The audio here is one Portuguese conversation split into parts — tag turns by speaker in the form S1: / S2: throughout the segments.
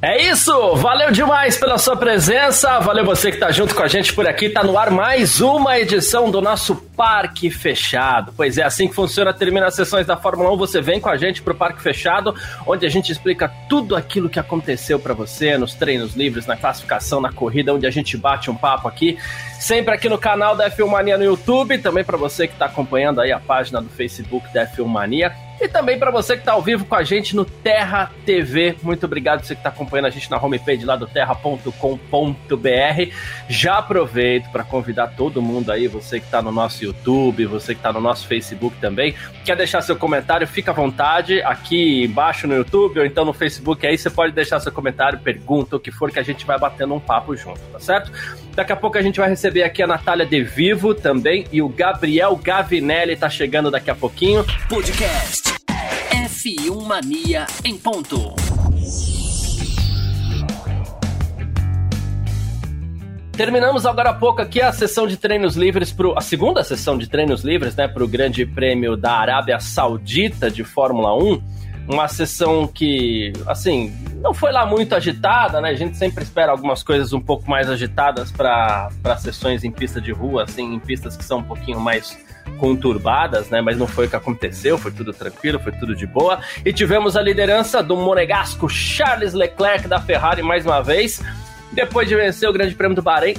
S1: É isso! Valeu demais pela sua presença, valeu você que tá junto com a gente por aqui. Tá no ar mais uma edição do nosso Parque Fechado. Pois é, assim que funciona, termina as sessões da Fórmula 1, você vem com a gente pro Parque Fechado, onde a gente explica tudo aquilo que aconteceu para você nos treinos livres, na classificação, na corrida, onde a gente bate um papo aqui. Sempre aqui no canal da F1 Mania no YouTube, também para você que tá acompanhando aí a página do Facebook da F1 Mania. E também para você que está ao vivo com a gente no Terra TV. Muito obrigado você que está acompanhando a gente na homepage lá do terra.com.br. Já aproveito para convidar todo mundo aí, você que está no nosso YouTube, você que está no nosso Facebook também. Quer deixar seu comentário? Fica à vontade aqui embaixo no YouTube ou então no Facebook. Aí você pode deixar seu comentário, pergunta, o que for que a gente vai batendo um papo junto, tá certo? Daqui a pouco a gente vai receber aqui a Natália De Vivo também e o Gabriel Gavinelli tá chegando daqui a pouquinho.
S2: Podcast F1 Mania em ponto.
S1: Terminamos agora há pouco aqui a sessão de treinos livres pro a segunda sessão de treinos livres, né, para o Grande Prêmio da Arábia Saudita de Fórmula 1. Uma sessão que, assim, não foi lá muito agitada, né? A gente sempre espera algumas coisas um pouco mais agitadas para sessões em pista de rua, assim, em pistas que são um pouquinho mais conturbadas, né? Mas não foi o que aconteceu, foi tudo tranquilo, foi tudo de boa. E tivemos a liderança do monegasco Charles Leclerc da Ferrari mais uma vez. Depois de vencer o Grande Prêmio do Bahrein,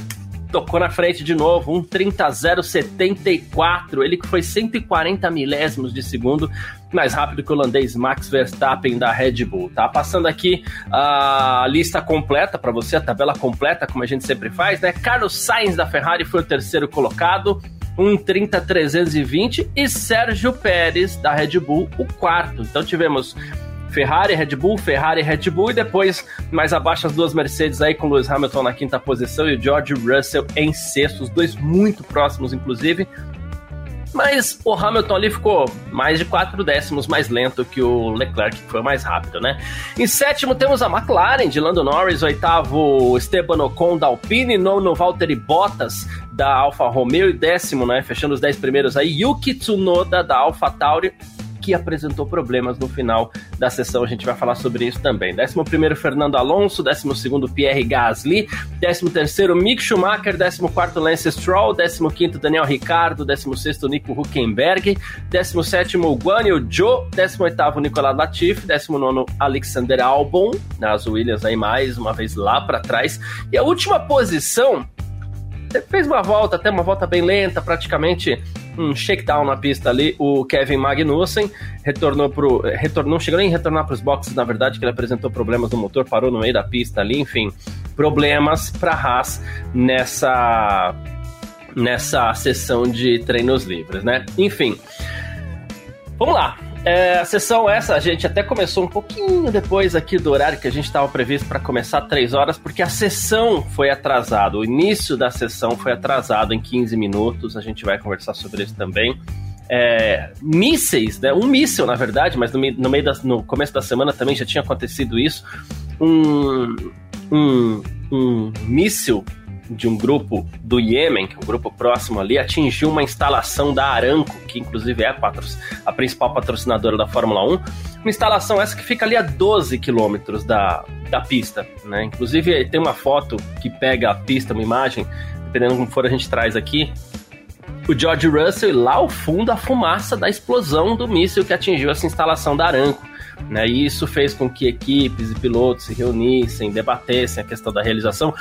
S1: tocou na frente de novo, um 30-074. Ele que foi 140 milésimos de segundo mais rápido que o holandês Max Verstappen da Red Bull, tá? Passando aqui a lista completa para você, a tabela completa, como a gente sempre faz, né? Carlos Sainz da Ferrari foi o terceiro colocado, um 30-320 e Sérgio Pérez da Red Bull o quarto. Então tivemos Ferrari, Red Bull, Ferrari, Red Bull e depois mais abaixo as duas Mercedes aí com Lewis Hamilton na quinta posição e o George Russell em sexto, os dois muito próximos inclusive. Mas o Hamilton ali ficou mais de quatro décimos mais lento que o Leclerc, que foi mais rápido, né? Em sétimo temos a McLaren de Lando Norris, oitavo Esteban Ocon da Alpine, nono Valtteri Bottas da Alfa Romeo e décimo, né? Fechando os dez primeiros aí, Yuki Tsunoda da Alfa Tauri que apresentou problemas no final da sessão. A gente vai falar sobre isso também. 11 Fernando Alonso, 12 Pierre Gasly, 13 Mick Schumacher, 14 Lance Stroll, 15 Daniel Ricciardo, 16 Nico Huckenberg, 17 Guan Yu Zhou, 18 Nicolas Latifi, 19 Alexander Albon, nas Williams aí mais uma vez lá para trás. E a última posição fez uma volta, até uma volta bem lenta, praticamente um shakedown na pista ali, o Kevin Magnussen retornou pro. Retornou, chegou nem a retornar para os boxes, na verdade, que ele apresentou problemas no motor, parou no meio da pista ali, enfim, problemas para Haas nessa nessa sessão de treinos livres, né? Enfim. Vamos lá. É, a sessão essa, a gente até começou um pouquinho depois aqui do horário que a gente estava previsto para começar, 3 horas, porque a sessão foi atrasada. O início da sessão foi atrasado em 15 minutos. A gente vai conversar sobre isso também. É, mísseis, né? Um míssil, na verdade, mas no, no meio da, no começo da semana também já tinha acontecido isso. Um, um, um míssil de um grupo do Iêmen, que é um grupo próximo ali, atingiu uma instalação da Aramco, que inclusive é a, a principal patrocinadora da Fórmula 1. Uma instalação essa que fica ali a 12 quilômetros da, da pista, né? Inclusive tem uma foto que pega a pista, uma imagem, dependendo como for a gente traz aqui, o George Russell lá ao fundo a fumaça da explosão do míssil que atingiu essa instalação da Aramco. Né? E isso fez com que equipes e pilotos se reunissem, debatessem a questão da realização.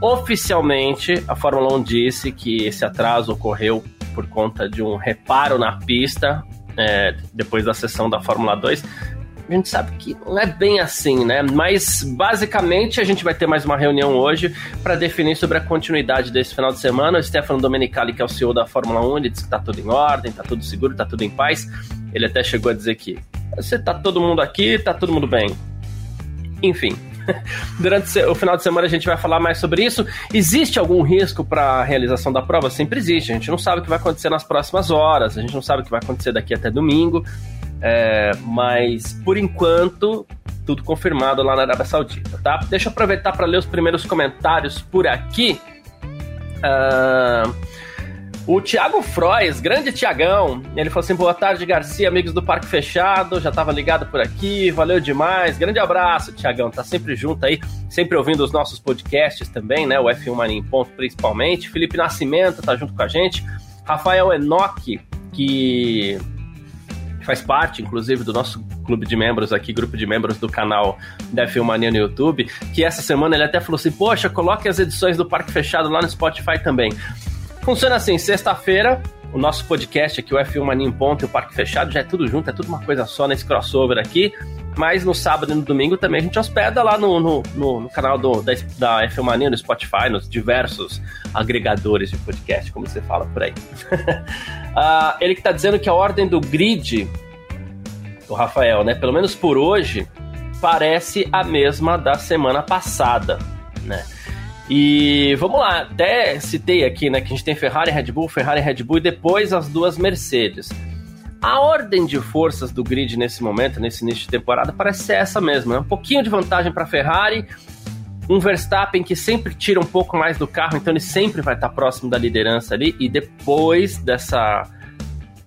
S1: Oficialmente, a Fórmula 1 disse que esse atraso ocorreu por conta de um reparo na pista é, depois da sessão da Fórmula 2. A gente sabe que não é bem assim, né? Mas basicamente a gente vai ter mais uma reunião hoje para definir sobre a continuidade desse final de semana. O Stefano Domenicali, que é o CEO da Fórmula 1, ele disse que tá tudo em ordem, tá tudo seguro, tá tudo em paz. Ele até chegou a dizer que você tá todo mundo aqui, tá todo mundo bem. Enfim, Durante o final de semana a gente vai falar mais sobre isso. Existe algum risco para a realização da prova? Sempre existe. A gente não sabe o que vai acontecer nas próximas horas, a gente não sabe o que vai acontecer daqui até domingo. É, mas por enquanto, tudo confirmado lá na Arábia Saudita, tá? Deixa eu aproveitar para ler os primeiros comentários por aqui. Uh, o Thiago Frois, grande Tiagão, ele falou assim: boa tarde, Garcia, amigos do Parque Fechado, já tava ligado por aqui, valeu demais. Grande abraço, Tiagão, tá sempre junto aí, sempre ouvindo os nossos podcasts também, né? O F1 Mania Ponto principalmente. Felipe Nascimento tá junto com a gente. Rafael Enoch, que faz parte, inclusive, do nosso clube de membros aqui, grupo de membros do canal da Filmania no YouTube, que essa semana ele até falou assim, poxa, coloque as edições do Parque Fechado lá no Spotify também. Funciona assim, sexta-feira, o nosso podcast aqui, o F1 Mania em Ponto e o Parque Fechado, já é tudo junto, é tudo uma coisa só nesse crossover aqui. Mas no sábado e no domingo também a gente hospeda lá no, no, no, no canal do, da, da F1 Mania, no Spotify, nos diversos agregadores de podcast, como você fala por aí. uh, ele que está dizendo que a ordem do grid, o Rafael, né? Pelo menos por hoje, parece a mesma da semana passada, né? E vamos lá, até citei aqui, né, que a gente tem Ferrari, Red Bull, Ferrari, Red Bull e depois as duas Mercedes. A ordem de forças do grid nesse momento, nesse início de temporada, parece ser essa mesmo. É um pouquinho de vantagem para Ferrari, um Verstappen que sempre tira um pouco mais do carro, então ele sempre vai estar próximo da liderança ali. E depois dessa,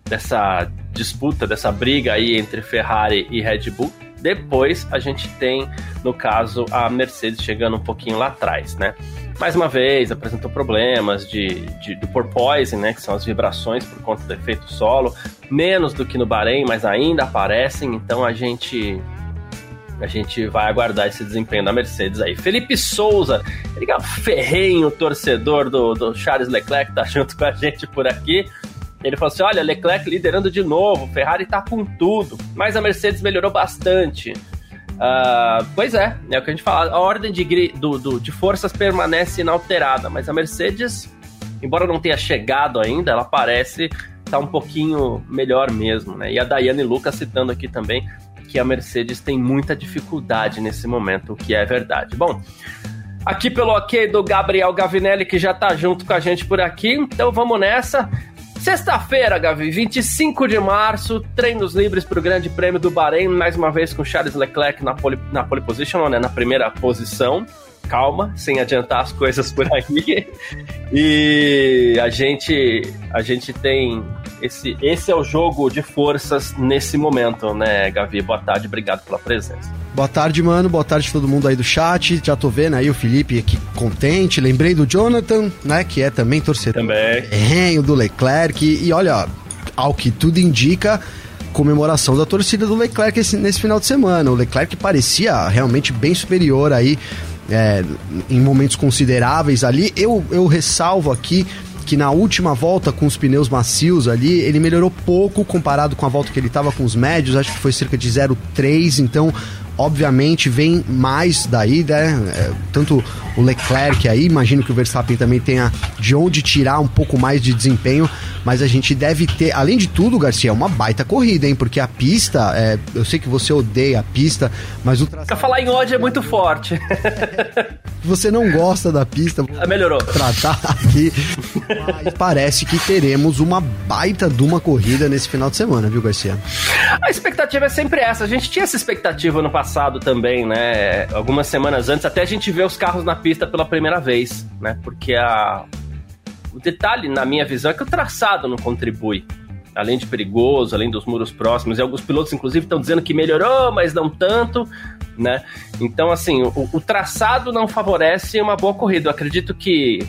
S1: dessa disputa, dessa briga aí entre Ferrari e Red Bull, depois a gente tem, no caso, a Mercedes chegando um pouquinho lá atrás, né? Mais uma vez, apresentou problemas de, de, do porpoising, né? Que são as vibrações por conta do efeito solo. Menos do que no Bahrein, mas ainda aparecem. Então a gente a gente vai aguardar esse desempenho da Mercedes aí. Felipe Souza, ele é um ferrenho torcedor do, do Charles Leclerc, tá junto com a gente por aqui. Ele falou assim: olha, Leclerc liderando de novo, Ferrari tá com tudo, mas a Mercedes melhorou bastante. Uh, pois é, é o que a gente fala. A ordem de, do, do, de forças permanece inalterada, mas a Mercedes, embora não tenha chegado ainda, ela parece estar tá um pouquinho melhor mesmo, né? E a Daiane Lucas citando aqui também que a Mercedes tem muita dificuldade nesse momento, o que é verdade. Bom, aqui pelo ok do Gabriel Gavinelli, que já tá junto com a gente por aqui, então vamos nessa. Sexta-feira, Gavi, 25 de março, treinos livres para o Grande Prêmio do Bahrein, mais uma vez com Charles Leclerc na pole, na pole position, né, na primeira posição. Calma, sem adiantar as coisas por aqui. E a gente, a gente tem esse, esse é o jogo de forças nesse momento, né, Gavi? Boa tarde, obrigado pela presença.
S3: Boa tarde, mano. Boa tarde todo mundo aí do chat. Já tô vendo aí o Felipe aqui contente. Lembrei do Jonathan, né? Que é também torcedor.
S1: Também.
S3: É, o do Leclerc. E olha, ao que tudo indica, comemoração da torcida do Leclerc esse, nesse final de semana. O Leclerc parecia realmente bem superior aí é, em momentos consideráveis ali. Eu, eu ressalvo aqui que na última volta com os pneus macios ali, ele melhorou pouco comparado com a volta que ele estava com os médios, acho que foi cerca de 0,3, então obviamente vem mais daí, né? É, tanto o Leclerc aí, imagino que o Verstappen também tenha de onde tirar um pouco mais de desempenho, mas a gente deve ter, além de tudo, Garcia, uma baita corrida, hein? Porque a pista, é, eu sei que você odeia a pista, mas o
S1: traçado... Pra falar em ódio é muito forte.
S3: você não gosta da pista.
S1: Ah, melhorou.
S3: Tratar aqui, mas parece que teremos uma baita de uma corrida nesse final de semana, viu, Garcia?
S1: A expectativa é sempre essa. A gente tinha essa expectativa no passado passado também, né? Algumas semanas antes, até a gente vê os carros na pista pela primeira vez, né? Porque a... o detalhe, na minha visão, é que o traçado não contribui. Além de perigoso, além dos muros próximos, e alguns pilotos, inclusive, estão dizendo que melhorou, mas não tanto, né? Então, assim, o, o traçado não favorece uma boa corrida. Eu acredito que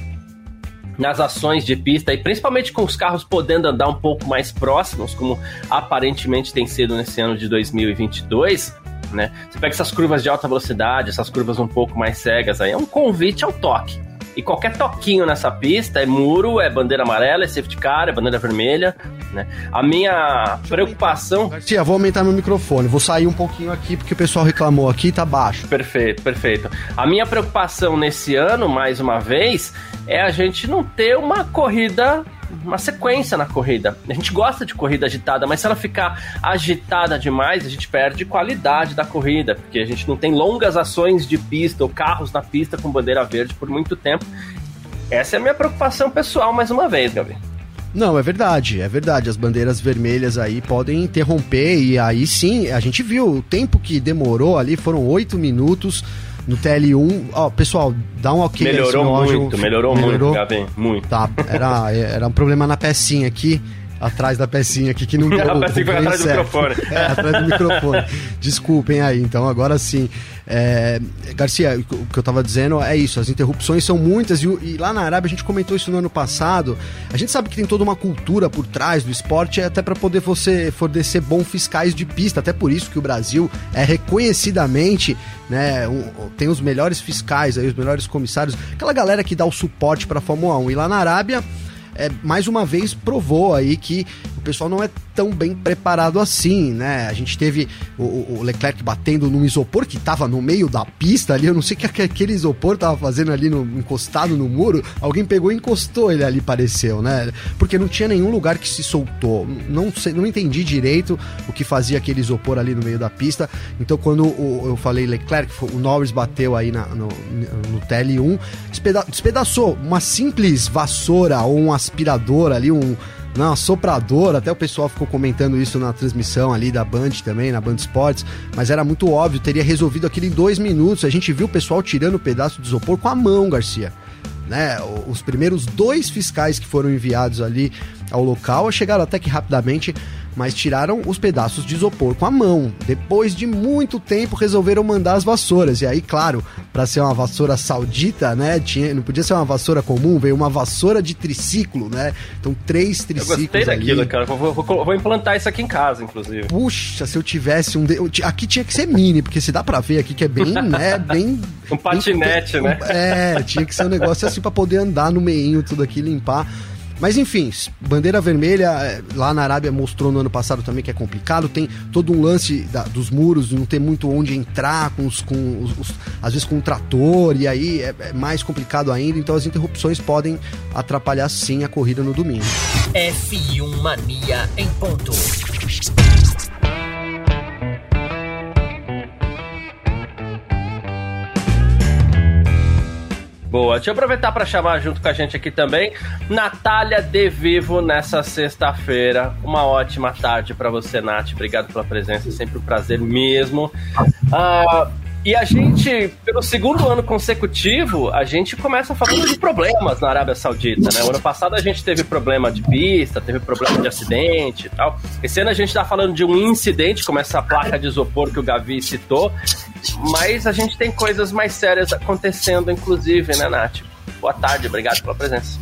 S1: nas ações de pista, e principalmente com os carros podendo andar um pouco mais próximos, como aparentemente tem sido nesse ano de 2022, né? Você pega essas curvas de alta velocidade, essas curvas um pouco mais cegas aí, é um convite ao toque. E qualquer toquinho nessa pista é muro, é bandeira amarela, é safety car, é bandeira vermelha, né? A minha preocupação...
S3: Tia, vou aumentar meu microfone, vou sair um pouquinho aqui porque o pessoal reclamou aqui, tá baixo.
S1: Perfeito, perfeito. A minha preocupação nesse ano, mais uma vez, é a gente não ter uma corrida uma sequência na corrida. A gente gosta de corrida agitada, mas se ela ficar agitada demais, a gente perde qualidade da corrida, porque a gente não tem longas ações de pista ou carros na pista com bandeira verde por muito tempo. Essa é a minha preocupação pessoal, mais uma vez, Gabi.
S3: Não, é verdade, é verdade. As bandeiras vermelhas aí podem interromper e aí sim, a gente viu o tempo que demorou ali, foram oito minutos no TL1. Ó, pessoal, dá um ok.
S1: Melhorou muito, melhorou, melhorou muito, Gabi, muito.
S3: Tá, era, era um problema na pecinha aqui atrás da pecinha aqui que não
S1: deu. A pecinha foi atrás certo. do microfone.
S3: É, atrás do microfone. Desculpem aí, então agora sim. É, Garcia, o que eu tava dizendo é isso, as interrupções são muitas e, e, lá na Arábia a gente comentou isso no ano passado. A gente sabe que tem toda uma cultura por trás do esporte, até para poder você fornecer bons fiscais de pista, até por isso que o Brasil é reconhecidamente, né, um, tem os melhores fiscais aí, os melhores comissários, aquela galera que dá o suporte para a Fórmula 1. E lá na Arábia é, mais uma vez provou aí que o pessoal não é tão bem preparado assim, né? A gente teve o, o Leclerc batendo num isopor que tava no meio da pista ali, eu não sei o que aquele isopor tava fazendo ali no, encostado no muro, alguém pegou e encostou ele ali, pareceu, né? Porque não tinha nenhum lugar que se soltou. Não sei, não entendi direito o que fazia aquele isopor ali no meio da pista. Então, quando o, eu falei Leclerc, o Norris bateu aí na, no, no TL1, despeda despedaçou uma simples vassoura ou um aspirador ali, um não, soprador, até o pessoal ficou comentando isso na transmissão ali da Band também, na Band Sports, mas era muito óbvio, teria resolvido aquilo em dois minutos. A gente viu o pessoal tirando o pedaço de isopor com a mão, Garcia. Né, os primeiros dois fiscais que foram enviados ali ao local chegaram até que rapidamente mas tiraram os pedaços de isopor com a mão. Depois de muito tempo, resolveram mandar as vassouras. E aí, claro, para ser uma vassoura saudita, né? Tinha, não podia ser uma vassoura comum, veio uma vassoura de triciclo, né? Então, três triciclos. Eu gostei daquilo,
S1: cara. Vou, vou, vou, implantar isso aqui em casa, inclusive.
S3: Puxa, se eu tivesse um. De... Aqui tinha que ser mini, porque se dá pra ver aqui que é bem, né? Bem.
S1: Um patinete,
S3: bem,
S1: né?
S3: É, tinha que ser um negócio assim para poder andar no meinho, tudo aqui, limpar. Mas enfim, bandeira vermelha, é, lá na Arábia mostrou no ano passado também que é complicado. Tem todo um lance da, dos muros, não tem muito onde entrar, com os, com os, os às vezes com um trator, e aí é, é mais complicado ainda. Então as interrupções podem atrapalhar sim a corrida no domingo.
S2: F1 Mania em ponto.
S1: Boa. Deixa eu aproveitar para chamar junto com a gente aqui também Natália De Vivo nessa sexta-feira. Uma ótima tarde para você, Nath. Obrigado pela presença, sempre um prazer mesmo. Uh, e a gente, pelo segundo ano consecutivo, a gente começa falando de problemas na Arábia Saudita, né? O ano passado a gente teve problema de pista, teve problema de acidente e tal. Esse ano a gente tá falando de um incidente, como essa placa de isopor que o Gavi citou, mas a gente tem coisas mais sérias acontecendo, inclusive, né, Nath? Boa tarde, obrigado pela presença.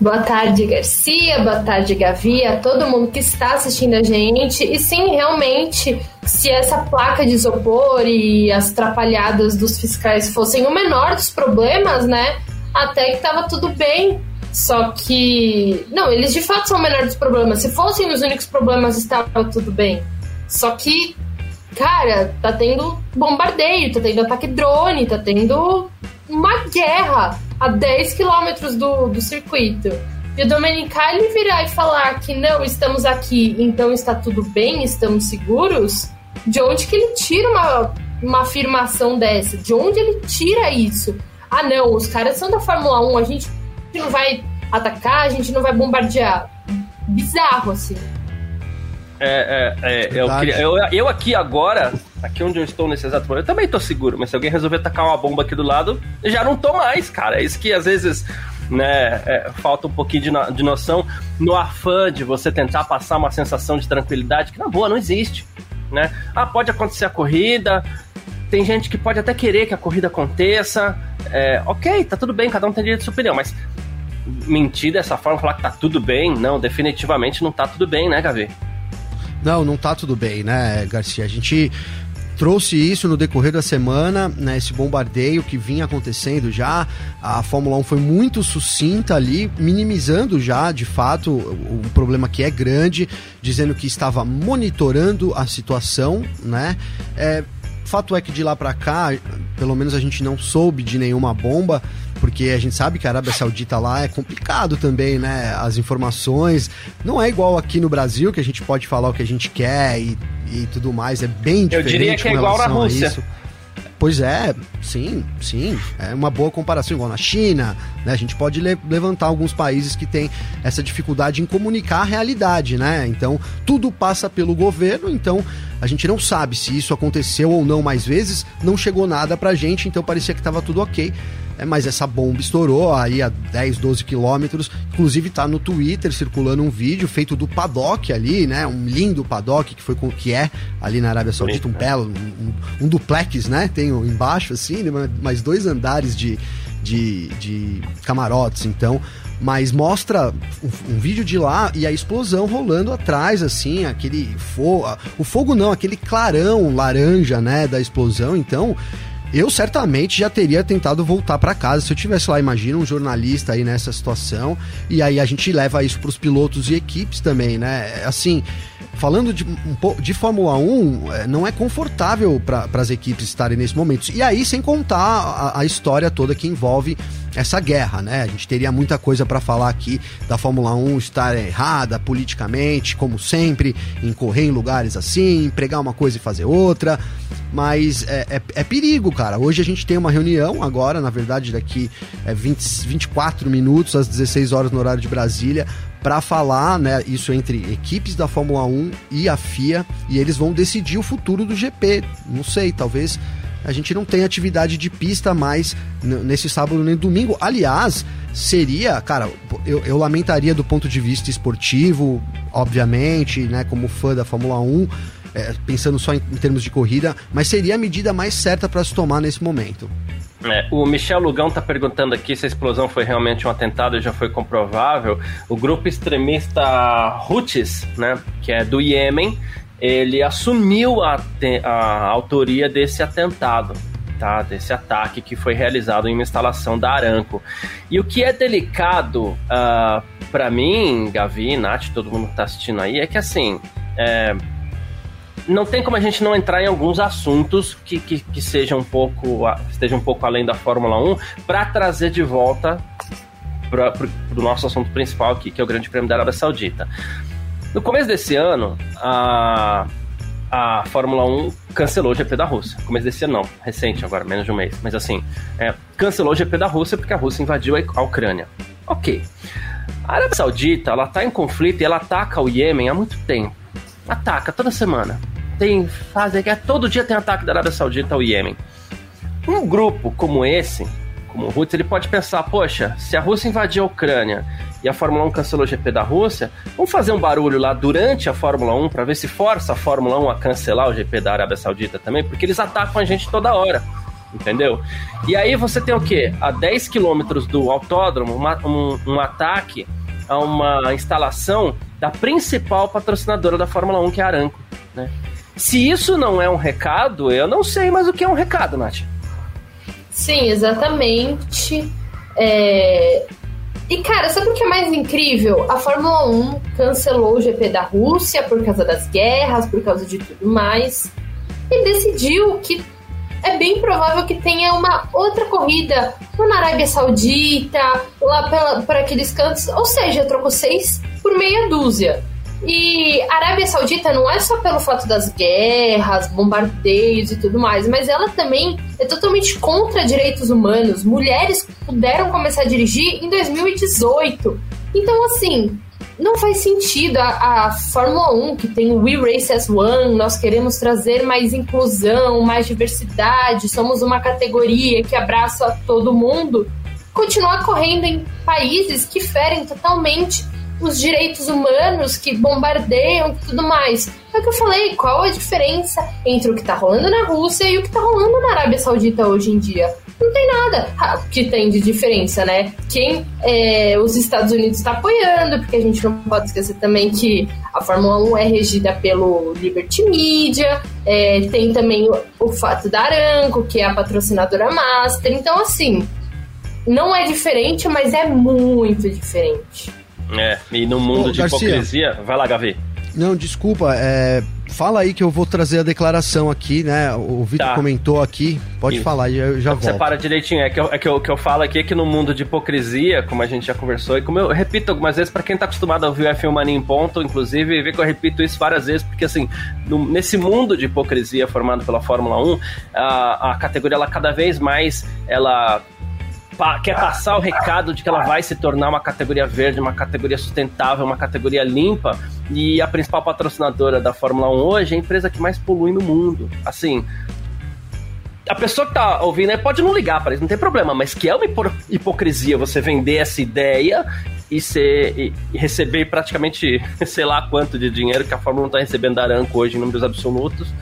S4: Boa tarde, Garcia. Boa tarde, Gavi, a todo mundo que está assistindo a gente. E sim, realmente, se essa placa de isopor e as trapalhadas dos fiscais fossem o menor dos problemas, né? Até que tava tudo bem. Só que. Não, eles de fato são o menor dos problemas. Se fossem os únicos problemas, estava tudo bem. Só que, cara, tá tendo bombardeio, tá tendo ataque drone, tá tendo uma guerra a 10 quilômetros do, do circuito. E o Domenicali virar e falar que não, estamos aqui, então está tudo bem, estamos seguros, de onde que ele tira uma, uma afirmação dessa? De onde ele tira isso? Ah, não, os caras são da Fórmula 1, a gente não vai atacar, a gente não vai bombardear. Bizarro, assim.
S1: É, é, é eu, queria, eu, eu aqui agora, aqui onde eu estou nesse exato momento, eu também tô seguro, mas se alguém resolver tacar uma bomba aqui do lado, eu já não tô mais, cara. É isso que às vezes né, é, falta um pouquinho de, no, de noção no afã de você tentar passar uma sensação de tranquilidade que na boa não existe, né? Ah, pode acontecer a corrida, tem gente que pode até querer que a corrida aconteça, é, ok, tá tudo bem, cada um tem direito de sua opinião, mas mentir dessa forma, falar que tá tudo bem, não, definitivamente não tá tudo bem, né, Gavi?
S3: Não, não tá tudo bem, né, Garcia? A gente trouxe isso no decorrer da semana, né, esse bombardeio que vinha acontecendo já. A Fórmula 1 foi muito sucinta ali, minimizando já, de fato, o, problema que é grande, dizendo que estava monitorando a situação, né? É, fato é que de lá para cá, pelo menos a gente não soube de nenhuma bomba, porque a gente sabe que a Arábia Saudita lá é complicado também, né? As informações. Não é igual aqui no Brasil, que a gente pode falar o que a gente quer e, e tudo mais. É bem diferente. Eu diria que é igual na Rússia. Pois é, sim, sim. É uma boa comparação, igual na China. Né? A gente pode le levantar alguns países que têm essa dificuldade em comunicar a realidade, né? Então, tudo passa pelo governo, então a gente não sabe se isso aconteceu ou não mais vezes, não chegou nada pra gente, então parecia que estava tudo ok. É, mas essa bomba estourou aí a 10, 12 quilômetros. Inclusive tá no Twitter circulando um vídeo feito do paddock ali, né? Um lindo paddock que foi com que é ali na Arábia Saudita, um belo, um, um, duplex, né? Tem embaixo assim, né? mais dois andares de, de, de camarotes. Então, mas mostra um, um, vídeo de lá e a explosão rolando atrás, assim, aquele fogo. O fogo não, aquele clarão laranja, né, da explosão. Então, eu certamente já teria tentado voltar para casa se eu tivesse lá, imagina um jornalista aí nessa situação, e aí a gente leva isso para os pilotos e equipes também, né? Assim, falando de, de Fórmula 1, é, não é confortável para as equipes estarem nesse momento. E aí, sem contar a, a, história toda que envolve essa guerra, né? A gente teria muita coisa para falar aqui da Fórmula 1 estar errada politicamente, como sempre, em correr em lugares assim, pregar uma coisa e fazer outra. Mas é, é, é perigo, cara. Hoje a gente tem uma reunião, agora, na verdade, daqui é 20, 24 minutos, às 16 horas no horário de Brasília, para falar, né, isso entre equipes da Fórmula 1 e a FIA, e eles vão decidir o futuro do GP. Não sei, talvez a gente não tenha atividade de pista mais nesse sábado nem domingo. Aliás, seria, cara, eu, eu lamentaria do ponto de vista esportivo, obviamente, né, como fã da Fórmula 1, é, pensando só em, em termos de corrida, mas seria a medida mais certa para se tomar nesse momento.
S1: É, o Michel Lugão está perguntando aqui se a explosão foi realmente um atentado e já foi comprovável. O grupo extremista Houthis, né, que é do Iêmen, ele assumiu a, a autoria desse atentado. Tá, desse ataque que foi realizado em uma instalação da Aranco. E o que é delicado uh, ah, para mim, Gavi, Nath, todo mundo que tá assistindo aí, é que assim, é, não tem como a gente não entrar em alguns assuntos que, que, que sejam um pouco, estejam um pouco além da Fórmula 1 para trazer de volta para o nosso assunto principal aqui, que é o Grande Prêmio da Arábia Saudita. No começo desse ano, a, a Fórmula 1 cancelou o GP da Rússia. Começo desse ano, não, recente agora, menos de um mês. Mas assim, é, cancelou o GP da Rússia porque a Rússia invadiu a Ucrânia. Ok. A Arábia Saudita, ela tá em conflito e ela ataca o Iêmen há muito tempo. Ataca toda semana tem que é todo dia tem ataque da Arábia Saudita ao Iêmen. Um grupo como esse, como o Houthi, ele pode pensar, poxa, se a Rússia invadir a Ucrânia e a Fórmula 1 cancelou o GP da Rússia, vamos fazer um barulho lá durante a Fórmula 1 para ver se força a Fórmula 1 a cancelar o GP da Arábia Saudita também, porque eles atacam a gente toda hora. Entendeu? E aí você tem o quê? A 10 quilômetros do autódromo, uma, um, um ataque a uma instalação da principal patrocinadora da Fórmula 1, que é a Aranco. Né? Se isso não é um recado, eu não sei mais o que é um recado, Nath.
S4: Sim, exatamente. É... E, cara, sabe o que é mais incrível? A Fórmula 1 cancelou o GP da Rússia por causa das guerras, por causa de tudo mais. E decidiu que é bem provável que tenha uma outra corrida na Arábia Saudita, lá por aqueles cantos. Ou seja, trocou seis por meia dúzia. E a Arábia Saudita não é só pelo fato das guerras, bombardeios e tudo mais, mas ela também é totalmente contra direitos humanos. Mulheres puderam começar a dirigir em 2018. Então, assim, não faz sentido a, a, Fórmula 1, que tem o We Race as One, nós queremos trazer mais inclusão, mais diversidade, somos uma categoria que abraça todo mundo, continuar correndo em países que ferem totalmente os direitos humanos que bombardeiam e tudo mais. É o que eu falei, qual a diferença entre o que tá rolando na Rússia e o que tá rolando na Arábia Saudita hoje em dia? Não tem nada que tem de diferença, né? Quem é, os Estados Unidos está apoiando, porque a gente não pode esquecer também que a Fórmula 1 é regida pelo Liberty Media, é, tem também o, o fato da Aranco, que é a patrocinadora master. Então, assim, não é diferente, mas é muito diferente.
S1: É, e no mundo Ô, de Garcia, hipocrisia. Vai lá, Gavi.
S3: Não, desculpa, é, fala aí que eu vou trazer a declaração aqui, né? O Vitor tá. comentou aqui, pode Isso. falar, eu já volto.
S1: Separa direitinho, é que, eu, é que eu, que eu falo aqui é que no mundo de hipocrisia, como a gente já conversou, e como eu repito algumas vezes, para quem tá acostumado a ouvir o F1 Mania em ponto, inclusive, vê que eu repito isso várias vezes, porque assim, no, nesse mundo de hipocrisia formado pela Fórmula 1, a, a categoria, ela cada vez mais, ela pa quer passar o recado de que ela vai se tornar uma categoria verde, uma categoria sustentável, uma categoria limpa. E a principal patrocinadora da Fórmula 1 hoje é a empresa que mais polui no mundo. Assim, a pessoa que tá ouvindo pode não ligar para isso, não tem problema, mas que é uma hipocrisia você vender essa ideia e, ser, e, receber praticamente sei lá quanto de dinheiro que a Fórmula 1 tá recebendo da Aranco hoje em números absolutos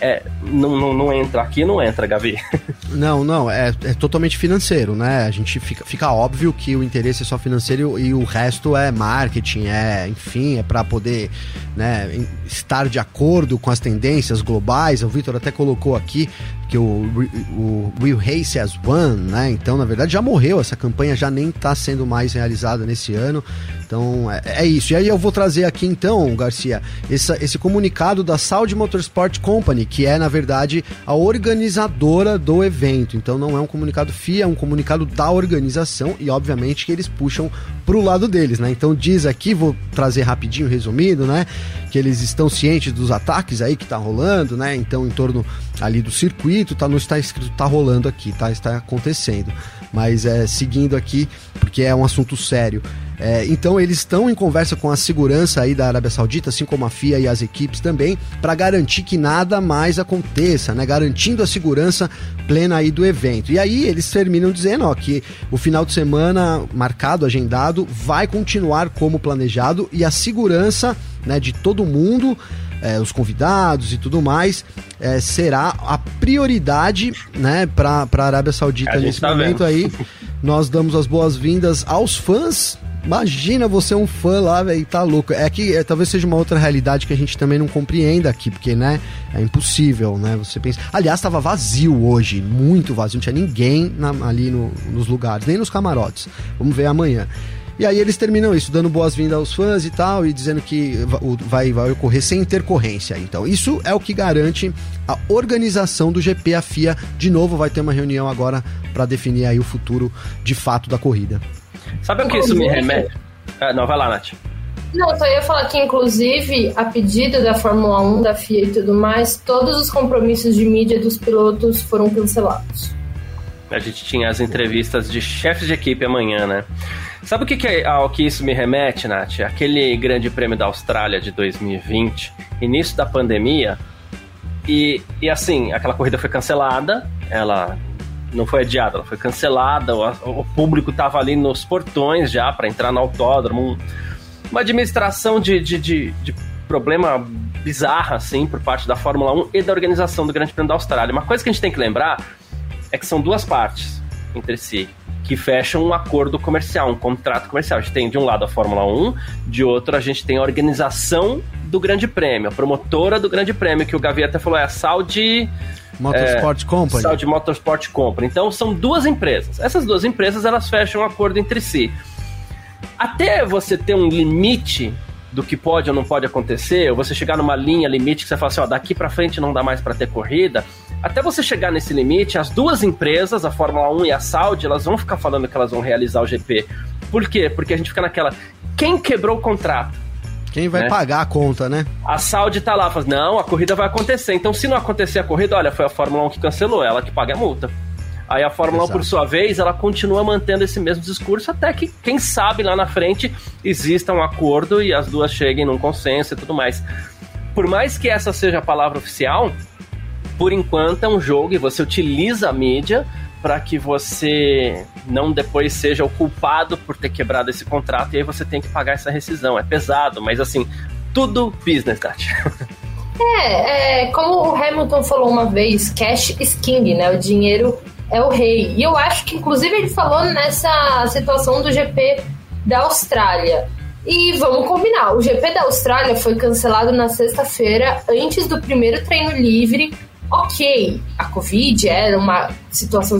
S1: é, não, não, não, entra aqui, não entra, Gavi.
S3: Não, não, é, é totalmente financeiro, né? A gente fica, fica óbvio que o interesse é só financeiro e o resto é marketing, é, enfim, é para poder né, estar de acordo com as tendências globais. O Vitor até colocou aqui que o, o Will Race as One, né? Então, na verdade, já morreu. Essa campanha já nem está sendo mais realizada nesse ano. Então, é, é, isso. E aí eu vou trazer aqui, então, Garcia, essa, esse comunicado da Saudi Motorsport Company, que é, na verdade, a organizadora do evento. Então, não é um comunicado FIA, é um comunicado da organização e, obviamente, que eles puxam pro lado deles, né? Então, diz aqui, vou trazer rapidinho, resumido, né? Que eles estão cientes dos ataques aí que tá rolando, né? Então, em torno ali do circuito, tá, não está escrito tá rolando aqui, tá? Está acontecendo. Mas é seguindo aqui, porque é um assunto sério. É, então eles estão em conversa com a segurança aí da Arábia Saudita, assim como a FIA e as equipes também, para garantir que nada mais aconteça, né? Garantindo a segurança plena aí do evento. E aí eles terminam dizendo, ó, que o final de semana marcado, agendado, vai continuar como planejado e a segurança, né, de todo mundo é, os convidados e tudo mais, é, será a prioridade né, para a Arábia Saudita nesse tá momento vendo. aí. Nós damos as boas-vindas aos fãs Imagina você é um fã lá, velho, tá louco. É que é, talvez seja uma outra realidade que a gente também não compreenda aqui, porque, né, é impossível, né? Você pensa. Aliás, tava vazio hoje, muito vazio, não tinha ninguém na, ali no, nos lugares, nem nos camarotes. Vamos ver amanhã. E aí eles terminam isso, dando boas-vindas aos fãs e tal, e dizendo que vai, vai ocorrer sem intercorrência. Então, isso é o que garante a organização do GP. A FIA, de novo, vai ter uma reunião agora para definir aí o futuro de fato da corrida.
S1: Sabe o que isso me remete? Ah, não, vai lá, Nath.
S4: Não, só ia falar que, inclusive, a pedido da Fórmula 1, da FIA e tudo mais, todos os compromissos de mídia dos pilotos foram cancelados.
S1: A gente tinha as entrevistas de chefes de equipe amanhã, né? Sabe o que, que é, ao que isso me remete, Nath? Aquele grande prêmio da Austrália de 2020, início da pandemia, e, e assim, aquela corrida foi cancelada, ela não foi adiada, ela foi cancelada, o, o público estava ali nos portões já para entrar no autódromo. Uma administração de, de, de, de problema bizarra, assim, por parte da Fórmula 1 e da organização do Grande Prêmio da Austrália. Uma coisa que a gente tem que lembrar é que são duas partes entre si que fecham um acordo comercial, um contrato comercial. A gente tem de um lado a Fórmula 1, de outro a gente tem a organização do Grande Prêmio, a promotora do Grande Prêmio, que o Gavi até falou, é a Saudi...
S3: Motorsport é, Company.
S1: Saudi Motorsport Company. Então são duas empresas. Essas duas empresas elas fecham um acordo entre si. Até você ter um limite do que pode ou não pode acontecer, ou você chegar numa linha limite que você fala assim, ó, daqui para frente não dá mais para ter corrida, até você chegar nesse limite, as duas empresas, a Fórmula 1 e a Saudi, elas vão ficar falando que elas vão realizar o GP. Por quê? Porque a gente fica naquela. Quem quebrou o contrato?
S3: Quem vai né? pagar a conta, né?
S1: A Saudi tá lá, fala, não, a corrida vai acontecer. Então, se não acontecer a corrida, olha, foi a Fórmula 1 que cancelou, ela que paga a multa. Aí a Fórmula Exato. 1, por sua vez, ela continua mantendo esse mesmo discurso até que, quem sabe, lá na frente exista um acordo e as duas cheguem num consenso e tudo mais. Por mais que essa seja a palavra oficial, por enquanto é um jogo e você utiliza a mídia para que você não depois seja o culpado por ter quebrado esse contrato e aí você tem que pagar essa rescisão. É pesado, mas assim, tudo business, Tati.
S4: É, é, como o Hamilton falou uma vez, cash is king, né? O dinheiro é o rei. E eu acho que, inclusive, ele falou nessa situação do GP da Austrália. E vamos combinar, o GP da Austrália foi cancelado na sexta-feira, antes do primeiro treino livre ok, a Covid era uma situação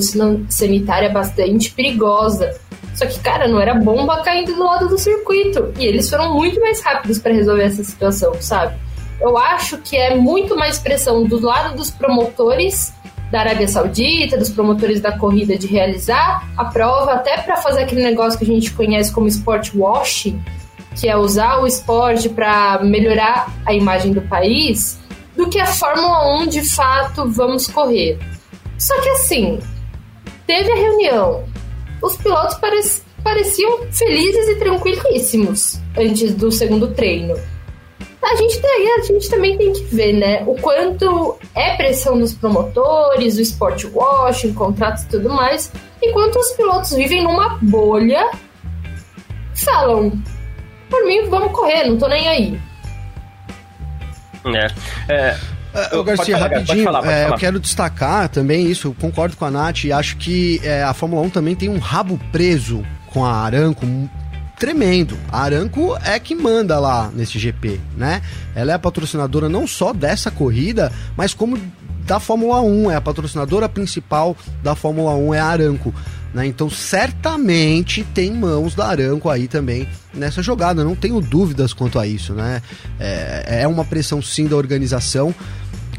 S4: sanitária bastante perigosa. Só que, cara, não era bomba caindo do lado do circuito. E eles foram muito mais rápidos para resolver essa situação, sabe? Eu acho que é muito mais pressão do lado dos promotores da Arábia Saudita, dos promotores da corrida de realizar a prova, até para fazer aquele negócio que a gente conhece como sport washing, que é usar o esporte para melhorar a imagem do país, do que a Fórmula 1 de fato vamos correr. Só que assim, teve a reunião, os pilotos pareciam felizes e tranquilíssimos antes do segundo treino. A gente, a gente também tem que ver, né, o quanto é pressão dos promotores, o sport washing, contratos e tudo mais, enquanto os pilotos vivem numa bolha, falam, por mim, vamos correr, não tô nem aí.
S3: É. é... É, Garcia, falar, rapidinho, falar, é, eu quero destacar também isso, eu concordo com a Nath e acho que é, a Fórmula 1 também tem um rabo preso com a Aranco tremendo. A Aranco é que manda lá nesse GP, né? Ela é a patrocinadora não só dessa corrida, mas como da Fórmula 1, é a patrocinadora principal da Fórmula 1 é a Aranco. Né? Então, certamente tem mãos da Aranco aí também nessa jogada, não tenho dúvidas quanto a isso. Né? É, é uma pressão sim da organização.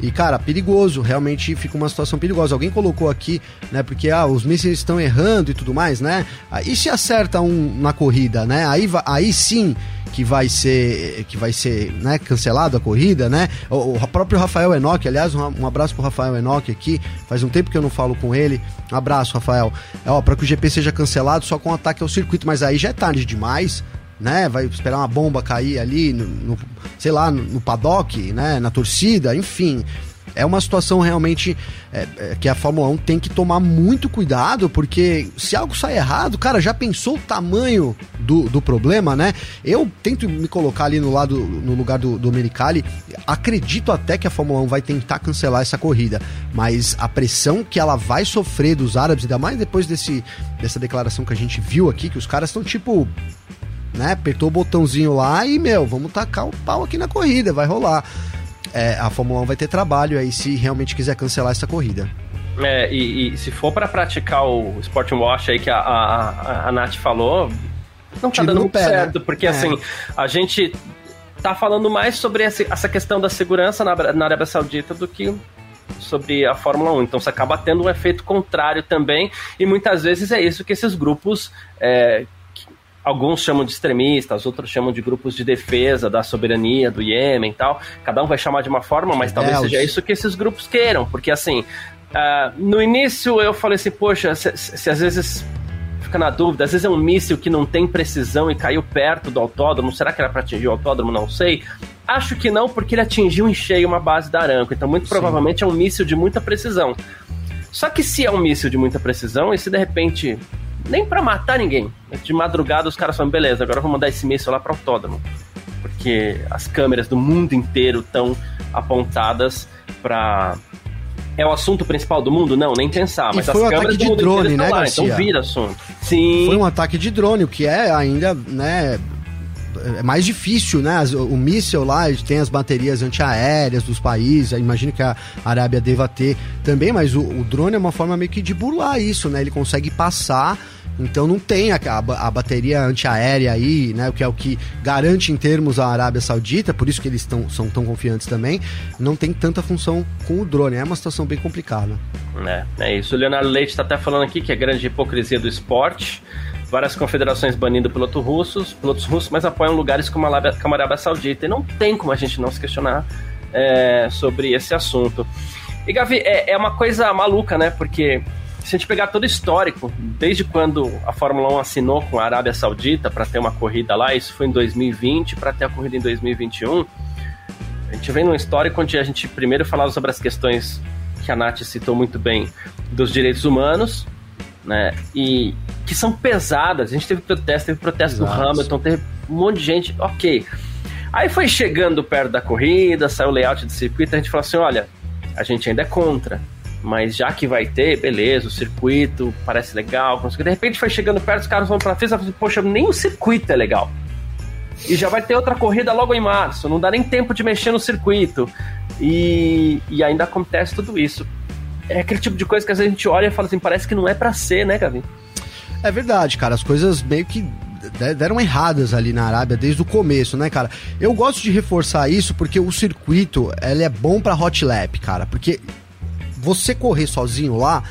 S3: E, cara, perigoso, realmente fica uma situação perigosa. Alguém colocou aqui, né? Porque ah, os mísseis estão errando e tudo mais, né? E se acerta um na corrida, né? Aí, aí sim que vai ser que vai ser né, cancelado a corrida, né? O, o próprio Rafael Enoch, aliás, um, um abraço pro Rafael Enoch aqui. Faz um tempo que eu não falo com ele. Um abraço, Rafael. É, ó, para que o GP seja cancelado só com ataque ao circuito, mas aí já é tarde demais né? Vai esperar uma bomba cair ali, no, no sei lá, no, no, paddock, né? Na torcida, enfim. É uma situação realmente é, é, que a Fórmula 1 tem que tomar muito cuidado, porque se algo sai errado, cara, já pensou o tamanho do, do problema, né? Eu tento me colocar ali no, lado, no lugar do, do Menicali, acredito até que a Fórmula 1 vai tentar cancelar essa corrida, mas a pressão que ela vai sofrer dos árabes, ainda mais depois desse, dessa declaração que a gente viu aqui, que os caras estão tipo né? Apertou o botãozinho lá e, meu, vamos tacar o pau aqui na corrida, vai rolar. É, a Fórmula 1 vai ter trabalho aí se realmente quiser cancelar essa corrida.
S1: É, e, e se for para praticar o Sport Wash aí que a, a, a Nath falou, não tá Tiro dando muito pé, né? certo, né? porque é. assim, a gente tá falando mais sobre essa questão da segurança na, na Arábia Saudita do que sobre a Fórmula 1. Então você acaba tendo um efeito contrário também, e muitas vezes é isso que esses grupos é, alguns chamam de extremistas, outros chamam de grupos de defesa da soberania do Iêmen e tal. Cada um vai chamar de uma forma, mas talvez seja isso que esses grupos queiram, porque assim, uh, no início eu falei assim, poxa, se, se, às vezes fica na dúvida, às vezes é um míssil que não tem precisão e caiu perto do autódromo, será que era para atingir o autódromo? Não sei. Acho que não, porque ele atingiu em cheio uma base da Aranco, então muito Sim. provavelmente é um míssil de muita precisão. Só que se é um míssil de muita precisão, e se de repente nem para matar ninguém. De madrugada os caras falam, beleza, agora vou mandar esse míssil lá para autódromo. Porque as câmeras do mundo inteiro estão apontadas para é o assunto principal do mundo? Não, nem pensar. Mas
S3: e foi as um ataque de drone, né, lá, Garcia?
S1: Então vira assunto. Sim.
S3: Foi um ataque de drone, o que é ainda, né, é mais difícil, né? O míssil lá tem as baterias antiaéreas dos países. Imagino que a Arábia deva ter também, mas o, o drone é uma forma meio que de burlar isso, né? Ele consegue passar então não tem a, a, a, bateria antiaérea aí, né? O que é o que garante em termos a Arábia Saudita, por isso que eles tão, são tão confiantes também. Não tem tanta função com o drone. É uma situação bem complicada.
S1: É, é isso. O Leonardo Leite está até falando aqui que é grande hipocrisia do esporte. Várias confederações banindo pilotos russos, pilotos russos, mas apoiam lugares como a Arábia, Saudita. E não tem como a gente não se questionar é, sobre esse assunto. E Gavi, é, é uma coisa maluca, né? Porque se a gente pegar todo o histórico, desde quando a Fórmula 1 assinou com a Arábia Saudita para ter uma corrida lá, isso foi em 2020, para ter a corrida em 2021, a gente vem num histórico onde a gente primeiro falava sobre as questões que a Nath citou muito bem dos direitos humanos, né? E que são pesadas. A gente teve protesto, teve protesto Exato. do Hamilton, teve um monte de gente, ok. Aí foi chegando perto da corrida, saiu o layout do circuito, a gente falou assim: olha, a gente ainda é contra. Mas já que vai ter, beleza, o circuito parece legal. De repente foi chegando perto, os caras vão pra frente e falam, poxa, nem o circuito é legal. E já vai ter outra corrida logo em março, não dá nem tempo de mexer no circuito. E, e ainda acontece tudo isso. É aquele tipo de coisa que às vezes a gente olha e fala assim, parece que não é para ser, né, Gavin?
S3: É verdade, cara. As coisas meio que deram erradas ali na Arábia desde o começo, né, cara? Eu gosto de reforçar isso porque o circuito, ele é bom para hot lap, cara, porque você correr sozinho lá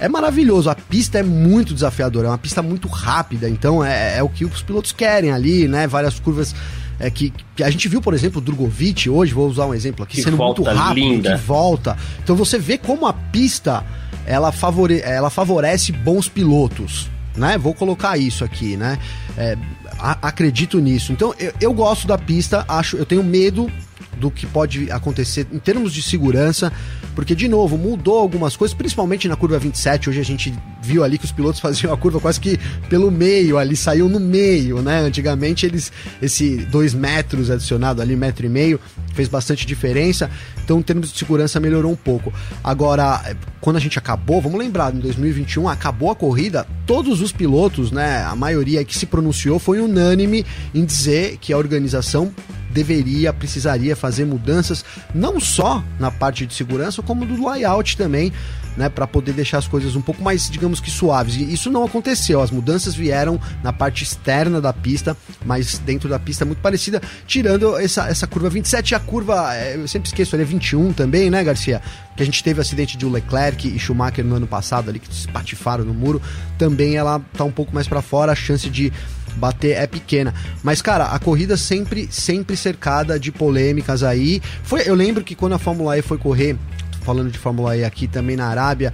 S3: é maravilhoso. A pista é muito desafiadora, é uma pista muito rápida, então é, é o que os pilotos querem ali, né? Várias curvas é que, que, a gente viu, por exemplo, o Drogovic hoje, vou usar um exemplo aqui, que sendo muito rápido, linda. que volta. Então você vê como a pista ela, favore, ela favorece bons pilotos. Né? Vou colocar isso aqui, né? É, a, acredito nisso. Então eu, eu gosto da pista, acho, eu tenho medo do que pode acontecer em termos de segurança, porque, de novo, mudou algumas coisas, principalmente na curva 27. Hoje a gente viu ali que os pilotos faziam a curva quase que pelo meio, ali saiu no meio, né? Antigamente eles, esse dois metros adicionado ali, metro e meio, fez bastante diferença. Então, em termos de segurança, melhorou um pouco. Agora, quando a gente acabou, vamos lembrar, em 2021 acabou a corrida, todos os pilotos, né? A maioria que se pronunciou foi unânime em dizer que a organização deveria, precisaria fazer mudanças, não só na parte de segurança, como do layout também, né, para poder deixar as coisas um pouco mais, digamos que suaves. E isso não aconteceu. As mudanças vieram na parte externa da pista, mas dentro da pista muito parecida, tirando essa, essa curva 27 e a curva, é, eu sempre esqueço, ali é 21 também, né, Garcia? Que a gente teve o acidente de Leclerc e Schumacher no ano passado ali que se patifaram no muro, também ela tá um pouco mais para fora, a chance de bater é pequena. Mas, cara, a corrida sempre, sempre cercada de polêmicas aí. Foi, eu lembro que quando a Fórmula E foi correr, falando de Fórmula E aqui também na Arábia,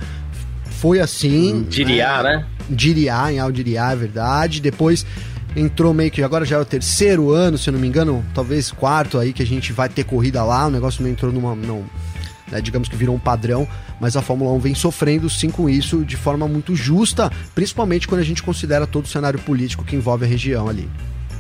S3: foi assim.
S1: Diriá, né? né?
S3: Diriá, em Aldiriá, é verdade. Depois entrou meio que agora já é o terceiro ano, se eu não me engano, talvez quarto aí que a gente vai ter corrida lá. O negócio não entrou numa. Não, né, digamos que virou um padrão, mas a Fórmula 1 vem sofrendo sim com isso de forma muito justa, principalmente quando a gente considera todo o cenário político que envolve a região ali.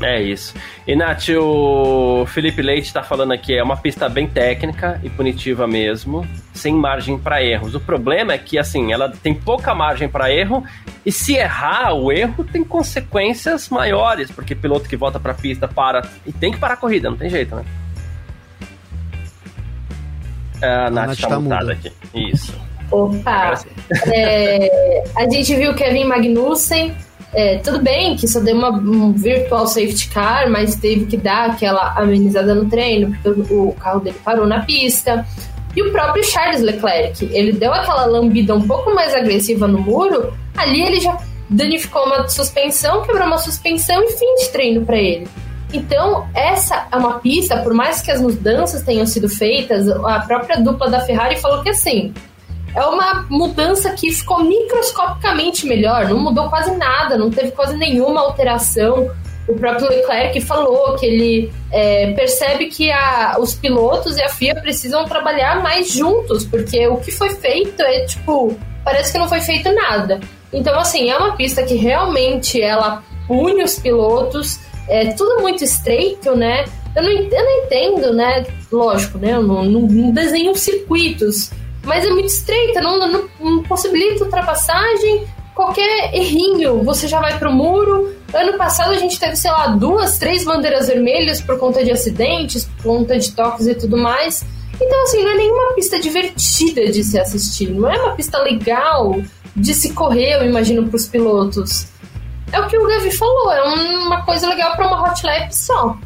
S1: É isso. Nath, o Felipe Leite está falando aqui, é uma pista bem técnica e punitiva mesmo, sem margem para erros. O problema é que, assim, ela tem pouca margem para erro e se errar o erro tem consequências maiores, porque piloto que volta para a pista para e tem que parar a corrida, não tem jeito, né? A, a Nath, Nath tá, tá mutada aqui. Isso.
S4: Opa! É, a gente viu Kevin Magnussen. É, tudo bem que só deu uma, um virtual safety car, mas teve que dar aquela amenizada no treino, porque o, o carro dele parou na pista. E o próprio Charles Leclerc, ele deu aquela lambida um pouco mais agressiva no muro, ali ele já danificou uma suspensão, quebrou uma suspensão e fim de treino para ele. Então, essa é uma pista, por mais que as mudanças tenham sido feitas, a própria dupla da Ferrari falou que assim, é uma mudança que ficou microscopicamente melhor, não mudou quase nada, não teve quase nenhuma alteração. O próprio Leclerc falou que ele é, percebe que a, os pilotos e a FIA precisam trabalhar mais juntos, porque o que foi feito é tipo, parece que não foi feito nada. Então, assim, é uma pista que realmente ela pune os pilotos é tudo muito estreito, né? Eu não, eu não entendo, né? Lógico, né? Eu não, não, não desenho circuitos, mas é muito estreita, não, não, não possibilita ultrapassagem. Qualquer errinho, você já vai pro muro. Ano passado a gente teve, sei lá, duas, três bandeiras vermelhas por conta de acidentes, por conta de toques e tudo mais. Então, assim, não é nenhuma pista divertida de se assistir, não é uma pista legal de se correr, eu imagino, para os pilotos. É o que o Gavi falou, é uma coisa legal para uma hot lap só.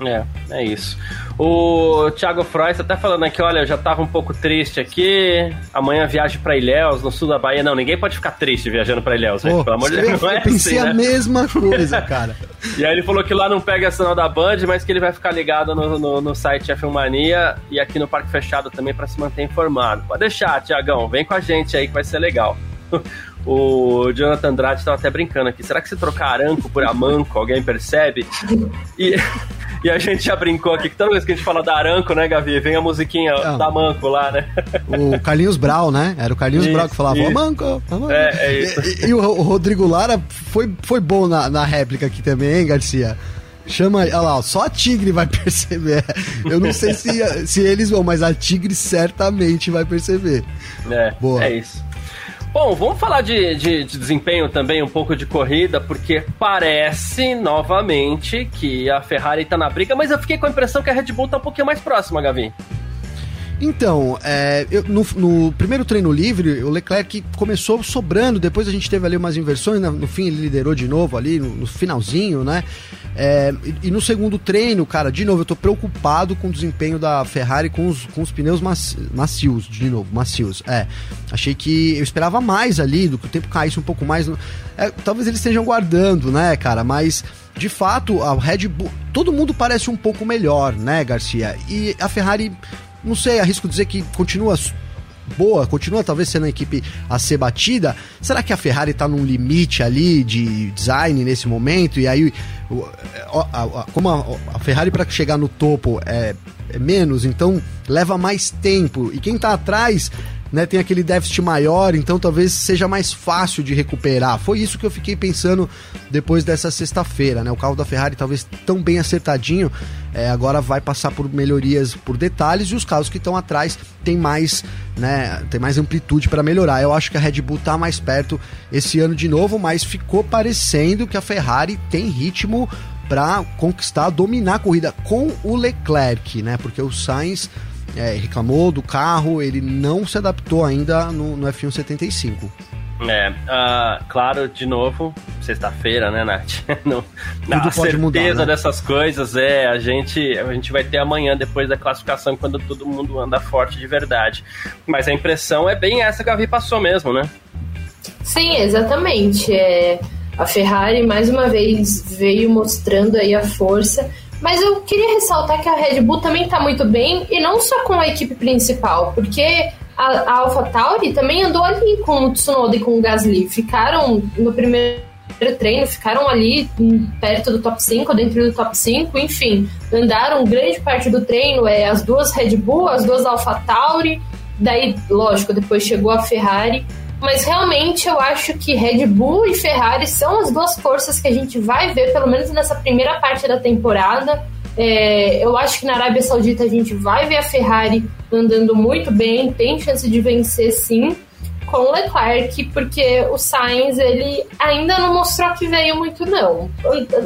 S1: É, é isso. O Thiago Frois tá até falando aqui, olha, eu já tava um pouco triste aqui. Amanhã viagem para Ilhéus, no sul da Bahia. Não, ninguém pode ficar triste viajando para Ilhéus,
S3: Pô, pelo amor de Deus. É eu pensei assim, a né? mesma coisa, cara.
S1: e aí ele falou que lá não pega sinal da Band, mas que ele vai ficar ligado no, no, no site F1 Mania e aqui no Parque Fechado também para se manter informado. Pode deixar, Tiagão, vem com a gente aí que vai ser legal. O Jonathan Andrade estava até brincando aqui. Será que se trocar Aranco por Amanco, alguém percebe? E, e a gente já brincou aqui que toda vez que a gente fala da Aranco, né, Gavi? Vem a musiquinha ah, da Manco lá, né?
S3: O Carlinhos Brau, né? Era o Carlinhos isso, Brau que falava Amanco, Amanco. É, é isso. E, e, o Rodrigo Lara foi, foi bom na, na réplica aqui também, hein, Garcia? Chama, olha lá, só a Tigre vai perceber. Eu não sei se, se eles vão, mas a Tigre certamente vai perceber.
S1: É, Boa. é isso. Bom, vamos falar de, de, de, desempenho também, um pouco de corrida, porque parece novamente que a Ferrari tá na briga, mas eu fiquei com a impressão que a Red Bull tá um pouquinho mais próxima, Gavi.
S3: Então, é, eu, no, no, primeiro treino livre, o Leclerc começou sobrando, depois a gente teve ali umas inversões, no, no fim ele liderou de novo ali, no, no finalzinho, né? É, e, e, no segundo treino, cara, de novo, eu tô preocupado com o desempenho da Ferrari com os, com os pneus macios, de novo, macios. É, achei que eu esperava mais ali, do que o tempo caísse um pouco mais. É, talvez eles estejam guardando, né, cara, mas de fato, a Red Bull, todo mundo parece um pouco melhor, né, Garcia? E a Ferrari não sei, arrisco dizer que continua boa, continua talvez sendo a equipe a ser batida. Será que a Ferrari está num limite ali de design nesse momento? E aí, como a, Ferrari para chegar no topo é, é, menos, então leva mais tempo. E quem está atrás né, tem aquele déficit maior, então talvez seja mais fácil de recuperar. Foi isso que eu fiquei pensando depois dessa sexta-feira, né? O carro da Ferrari talvez tão bem acertadinho, é, agora vai passar por melhorias, por detalhes, e os carros que estão atrás tem mais, né, tem mais amplitude para melhorar. Eu acho que a Red Bull tá mais perto esse ano de novo, mas ficou parecendo que a Ferrari tem ritmo para conquistar, dominar a corrida com o Leclerc, né? Porque o Sainz é, reclamou do carro, ele não se adaptou ainda no, no F1 75.
S1: É, uh, claro, de novo, sexta-feira, né, Nath? Não, Tudo a certeza mudar, né? dessas coisas é a gente, a gente vai ter amanhã depois da classificação quando todo mundo anda forte de verdade. Mas a impressão é bem essa que a Vi passou mesmo, né?
S4: Sim, exatamente. É, a Ferrari mais uma vez veio mostrando aí a força mas eu queria ressaltar que a Red Bull também está muito bem, e não só com a equipe principal, porque a, a AlphaTauri também andou ali com o Tsunoda e com o Gasly. Ficaram no primeiro treino, ficaram ali perto do top 5, dentro do top 5, enfim, andaram grande parte do treino, é as duas Red Bull, as duas AlphaTauri, daí, lógico, depois chegou a Ferrari, mas realmente eu acho que Red Bull e Ferrari são as duas forças que a gente vai ver, pelo menos nessa primeira parte da temporada. É, eu acho que na Arábia Saudita a gente vai ver a Ferrari andando muito bem, tem chance de vencer sim com o Leclerc, porque o Sainz ele ainda não mostrou que veio muito não.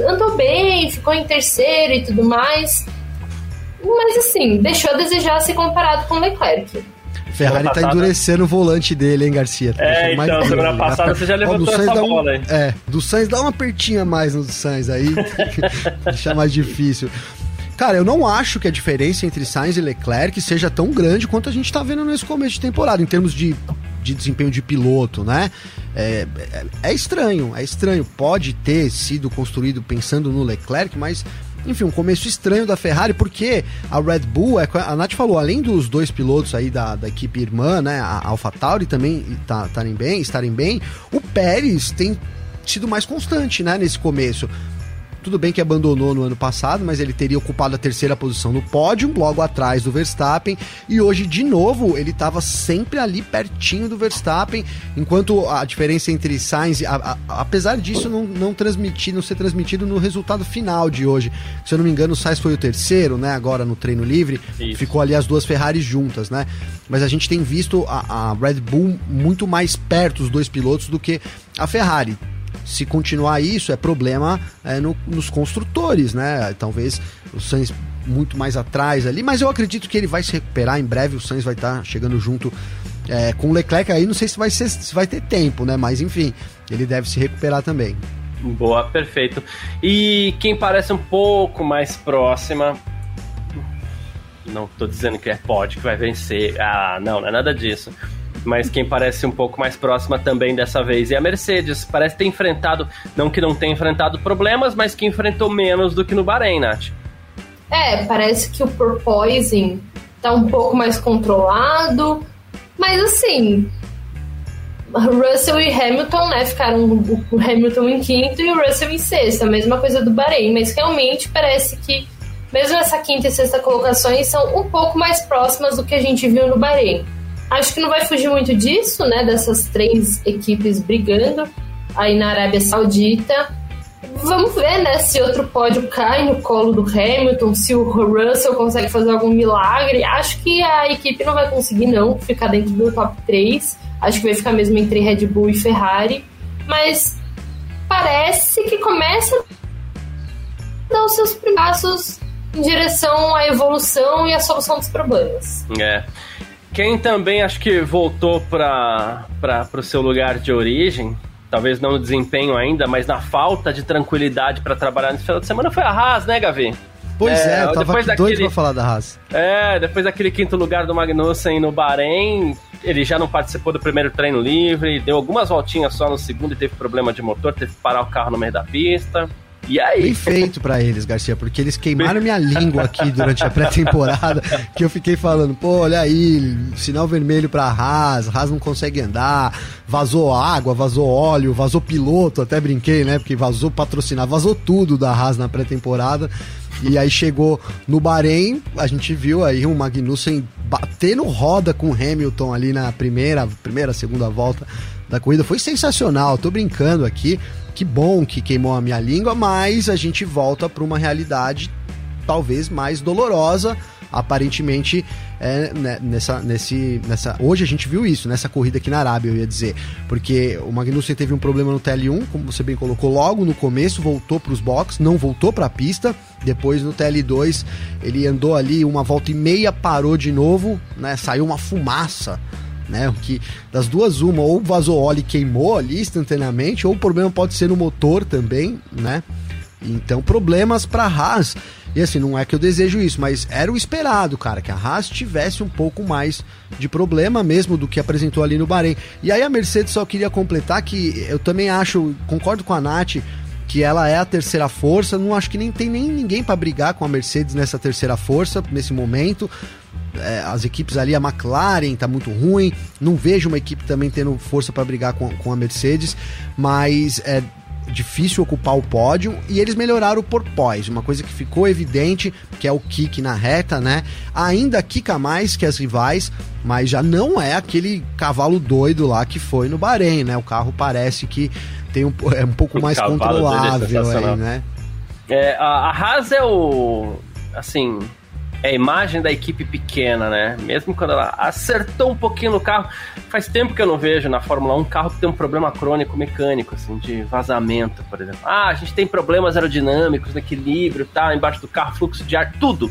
S4: Andou bem, ficou em terceiro e tudo mais, mas assim, deixou a desejar se comparado com o Leclerc.
S3: Ferrari tá endurecendo o volante dele, hein, Garcia?
S1: Tá é, então, semana passada você já levantou essa bola,
S3: um, hein? É, do Sainz dá uma apertinha mais no Sainz aí, deixa mais difícil. Cara, eu não acho que a diferença entre Sainz e Leclerc seja tão grande quanto a gente tá vendo nesse começo de temporada, em termos de, de desempenho de piloto, né? É, é, é estranho, é estranho. Pode ter sido construído pensando no Leclerc, mas enfim, um começo estranho da Ferrari, porque a Red Bull, é, a Nath falou, além dos dois pilotos aí da, da equipe irmã, né, a AlphaTauri também tá, estarem bem, estarem bem, o Pérez tem sido mais constante, né, nesse começo. Tudo bem que abandonou no ano passado, mas ele teria ocupado a terceira posição no pódio, logo atrás do Verstappen. E hoje, de novo, ele estava sempre ali pertinho do Verstappen, enquanto a diferença entre Sainz, a, a, apesar disso, não, não transmitir, não ser transmitido no resultado final de hoje. Se eu não me engano, o Sainz foi o terceiro, né? Agora no treino livre, Isso. ficou ali as duas Ferraris juntas, né? Mas a gente tem visto a, a Red Bull muito mais perto, os dois pilotos, do que a Ferrari se continuar isso, é problema é, no, nos construtores, né? Talvez o Sainz muito mais atrás ali, mas eu acredito que ele vai se recuperar em breve. O Sainz vai estar tá chegando junto é, com o Leclerc aí. Não sei se vai, ser, se vai ter tempo, né? Mas enfim, ele deve se recuperar também.
S1: Boa, perfeito. E quem parece um pouco mais próxima. Não estou dizendo que é pode que vai vencer. Ah, não, não é nada disso mas quem parece um pouco mais próxima também dessa vez é a Mercedes. Parece ter enfrentado, não que não tenha enfrentado problemas, mas que enfrentou menos do que no Bahrein, Nath.
S4: É, parece que o porpoising tá um pouco mais controlado, mas assim, Russell e Hamilton, né, ficaram o Hamilton em quinto e o Russell em sexto, a mesma coisa do Bahrein, mas realmente parece que mesmo essa quinta e sexta colocações são um pouco mais próximas do que a gente viu no Bahrein. Acho que não vai fugir muito disso, né? Dessas três equipes brigando aí na Arábia Saudita. Vamos ver, né, se outro pódio cai no colo do Hamilton, se o Russell consegue fazer algum milagre. Acho que a equipe não vai conseguir, não, ficar dentro do top 3. Acho que vai ficar mesmo entre Red Bull e Ferrari. Mas parece que começa a dar os seus passos em direção à evolução e à solução dos problemas.
S1: É. Quem também acho que voltou para o seu lugar de origem, talvez não no desempenho ainda, mas na falta de tranquilidade para trabalhar nesse final de semana foi a Haas, né, Gavi?
S3: Pois é, é eu tava aqui daquele, doido pra falar da Haas.
S1: É, depois daquele quinto lugar do Magnussen no Bahrein, ele já não participou do primeiro treino livre, deu algumas voltinhas só no segundo e teve problema de motor, teve que parar o carro no meio da pista. E aí?
S3: Bem feito para eles, Garcia, porque eles queimaram minha língua aqui durante a pré-temporada, que eu fiquei falando, pô, olha aí, sinal vermelho pra Haas, Haas não consegue andar, vazou água, vazou óleo, vazou piloto, até brinquei, né, porque vazou patrocinar, vazou tudo da Haas na pré-temporada. E aí chegou no Bahrein, a gente viu aí o Magnussen batendo roda com o Hamilton ali na primeira, primeira, segunda volta da corrida. Foi sensacional, tô brincando aqui. Que bom que queimou a minha língua, mas a gente volta para uma realidade talvez mais dolorosa aparentemente é, né, nessa, nesse, nessa. Hoje a gente viu isso, nessa corrida aqui na Arábia, eu ia dizer. Porque o Magnussen teve um problema no TL1, como você bem colocou, logo no começo, voltou para os boxes, não voltou para a pista. Depois no TL2 ele andou ali uma volta e meia, parou de novo, né? Saiu uma fumaça. Né, que das duas uma, ou vazou óleo e queimou ali instantaneamente, ou o problema pode ser no motor também, né? Então, problemas para Haas. E assim, não é que eu desejo isso, mas era o esperado, cara, que a Haas tivesse um pouco mais de problema mesmo do que apresentou ali no Bahrein. E aí a Mercedes só queria completar que eu também acho, concordo com a Nath, que ela é a terceira força. Não acho que nem tem nem ninguém para brigar com a Mercedes nessa terceira força nesse momento. É, as equipes ali, a McLaren tá muito ruim. Não vejo uma equipe também tendo força para brigar com, com a Mercedes, mas é, difícil ocupar o pódio e eles melhoraram o porpoise, uma coisa que ficou evidente, que é o kick na reta, né? Ainda quica mais que as rivais, mas já não é aquele cavalo doido lá que foi no Bahrein, né? O carro parece que tem um, é um pouco o mais é controlável aí, né?
S1: É, a, a Haas é o assim, é a imagem da equipe pequena, né? Mesmo quando ela acertou um pouquinho no carro. Faz tempo que eu não vejo na Fórmula 1 um carro que tem um problema crônico mecânico, assim, de vazamento, por exemplo. Ah, a gente tem problemas aerodinâmicos, no equilíbrio, tá, embaixo do carro, fluxo de ar, tudo.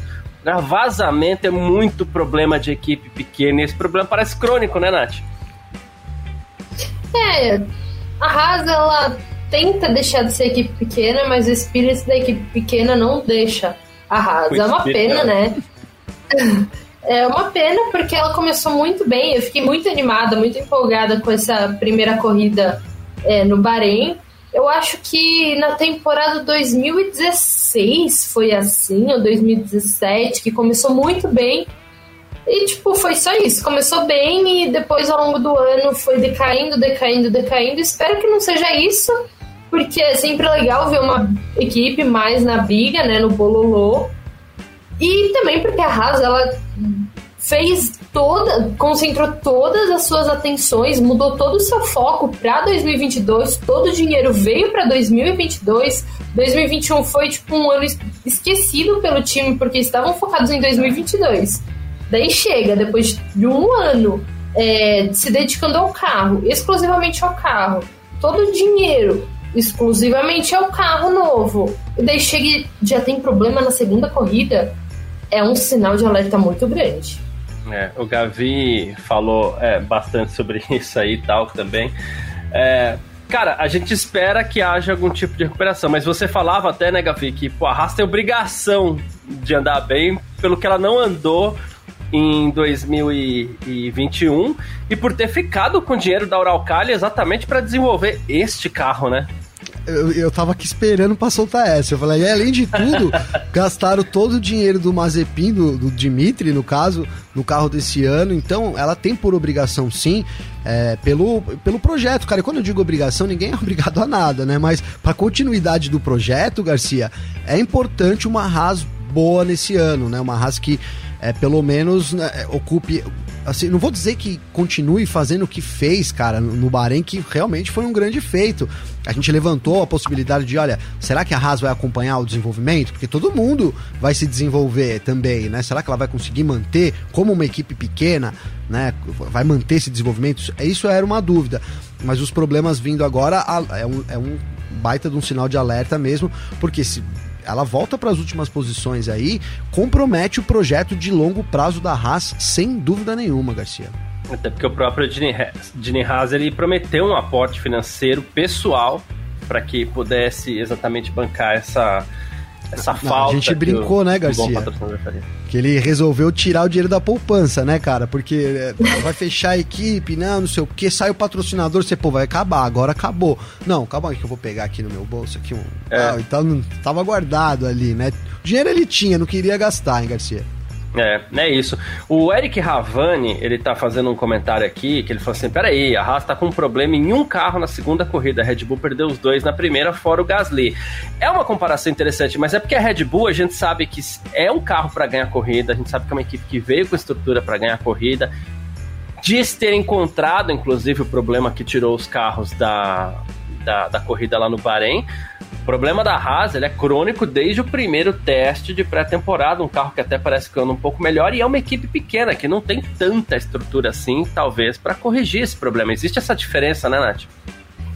S1: Vazamento é muito problema de equipe pequena e esse problema parece crônico, né, Nath?
S4: É, a Haas, ela tenta deixar de ser equipe pequena, mas o espírito da equipe pequena não deixa arrasa. É uma pena, né? É uma pena porque ela começou muito bem. Eu fiquei muito animada, muito empolgada com essa primeira corrida é, no Bahrein. Eu acho que na temporada 2016 foi assim, ou 2017, que começou muito bem. E, tipo, foi só isso. Começou bem e depois, ao longo do ano, foi decaindo, decaindo, decaindo. Espero que não seja isso porque é sempre legal ver uma equipe mais na briga, né, no bololô. E também porque a Haas, ela fez toda, concentrou todas as suas atenções, mudou todo o seu foco para 2022, todo o dinheiro veio para 2022. 2021 foi tipo um ano esquecido pelo time porque estavam focados em 2022. Daí chega, depois de um ano é, se dedicando ao carro, exclusivamente ao carro, todo o dinheiro exclusivamente é o carro novo. E daí chega já tem problema na segunda corrida, é um sinal de alerta muito grande.
S1: É, o Gavi falou é, bastante sobre isso aí e tal também. É, cara, a gente espera que haja algum tipo de recuperação, mas você falava até, né, Gavi, que pô, a Haas tem obrigação de andar bem pelo que ela não andou em 2021 e por ter ficado com o dinheiro da Uralcali exatamente para desenvolver este carro, né?
S3: Eu, eu tava aqui esperando pra soltar essa. Eu falei, e além de tudo, gastaram todo o dinheiro do Mazepin, do, do Dimitri, no caso, no carro desse ano. Então, ela tem por obrigação, sim, é, pelo, pelo projeto, cara. E quando eu digo obrigação, ninguém é obrigado a nada, né? Mas pra continuidade do projeto, Garcia, é importante uma Haas boa nesse ano, né? Uma Haas que é, pelo menos né, ocupe assim, não vou dizer que continue fazendo o que fez, cara, no Bahrein, que realmente foi um grande feito. A gente levantou a possibilidade de, olha, será que a Haas vai acompanhar o desenvolvimento? Porque todo mundo vai se desenvolver também, né? Será que ela vai conseguir manter como uma equipe pequena, né? Vai manter esse desenvolvimento? Isso era uma dúvida. Mas os problemas vindo agora é um, é um baita de um sinal de alerta mesmo, porque se ela volta para as últimas posições aí, compromete o projeto de longo prazo da Haas, sem dúvida nenhuma, Garcia.
S1: Até porque o próprio Gene Haas ele prometeu um aporte financeiro pessoal para que pudesse exatamente bancar essa, essa Não, falta.
S3: A gente brincou,
S1: o,
S3: né, Garcia? Que ele resolveu tirar o dinheiro da poupança, né, cara? Porque é, vai fechar a equipe, não, não sei o que, sai o patrocinador, você, pô, vai acabar, agora acabou. Não, calma aí que eu vou pegar aqui no meu bolso aqui um. É. Então tava guardado ali, né? O dinheiro ele tinha, não queria gastar, hein, Garcia?
S1: É, é isso. O Eric Ravani, ele tá fazendo um comentário aqui, que ele falou assim, peraí, a Haas tá com um problema em um carro na segunda corrida, a Red Bull perdeu os dois na primeira, fora o Gasly. É uma comparação interessante, mas é porque a Red Bull, a gente sabe que é um carro para ganhar corrida, a gente sabe que é uma equipe que veio com estrutura para ganhar corrida, diz ter encontrado, inclusive, o problema que tirou os carros da, da, da corrida lá no Bahrein, o problema da Haas ele é crônico desde o primeiro teste de pré-temporada, um carro que até parece que anda um pouco melhor e é uma equipe pequena que não tem tanta estrutura assim, talvez, para corrigir esse problema. Existe essa diferença, né, Nath?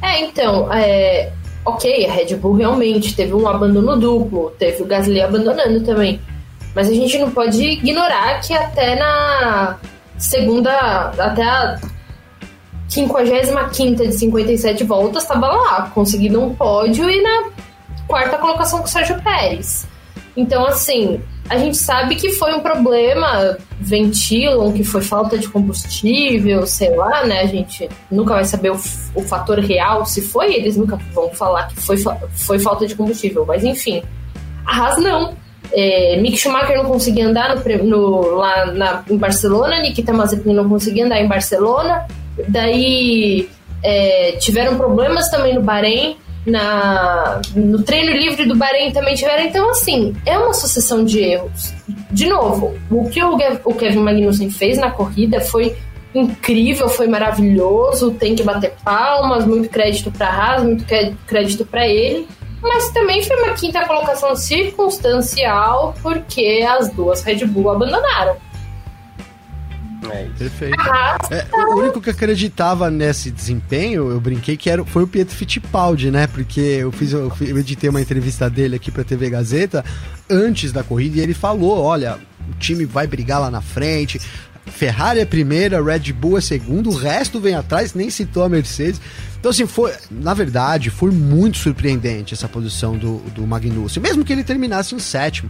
S4: É, então, é... ok, a Red Bull realmente teve um abandono duplo, teve o Gasly abandonando também, mas a gente não pode ignorar que até na segunda, até a 55 de 57 voltas, estava lá, conseguindo um pódio e na quarta colocação com o Sérgio Pérez. Então, assim, a gente sabe que foi um problema, ventilam que foi falta de combustível, sei lá, né? A gente nunca vai saber o, o fator real, se foi, eles nunca vão falar que foi, foi falta de combustível, mas enfim. A Haas não. É, Mick Schumacher não conseguia andar no, no, lá na, em Barcelona, Nikita Mazepin não conseguia andar em Barcelona, Daí é, tiveram problemas também no Bahrein. Na, no treino livre do Bahrein também tiveram. Então, assim, é uma sucessão de erros. De novo, o que o, Kevin Magnussen fez na corrida foi incrível, foi maravilhoso. Tem que bater palmas, muito crédito para Haas, muito crédito para ele. Mas também foi uma quinta colocação circunstancial, porque as duas Red Bull abandonaram.
S3: É Perfeito. É, o único que acreditava nesse desempenho, eu brinquei que era, foi o Pietro Fittipaldi, né? Porque eu fiz, eu, eu editei uma entrevista dele aqui pra TV Gazeta antes da corrida e ele falou: olha, o time vai brigar lá na frente. Ferrari é primeira, Red Bull é segundo, o resto vem atrás, nem citou a Mercedes. Então, assim, foi, na verdade, foi muito surpreendente essa posição do, do Magnussen, mesmo que ele terminasse em sétimo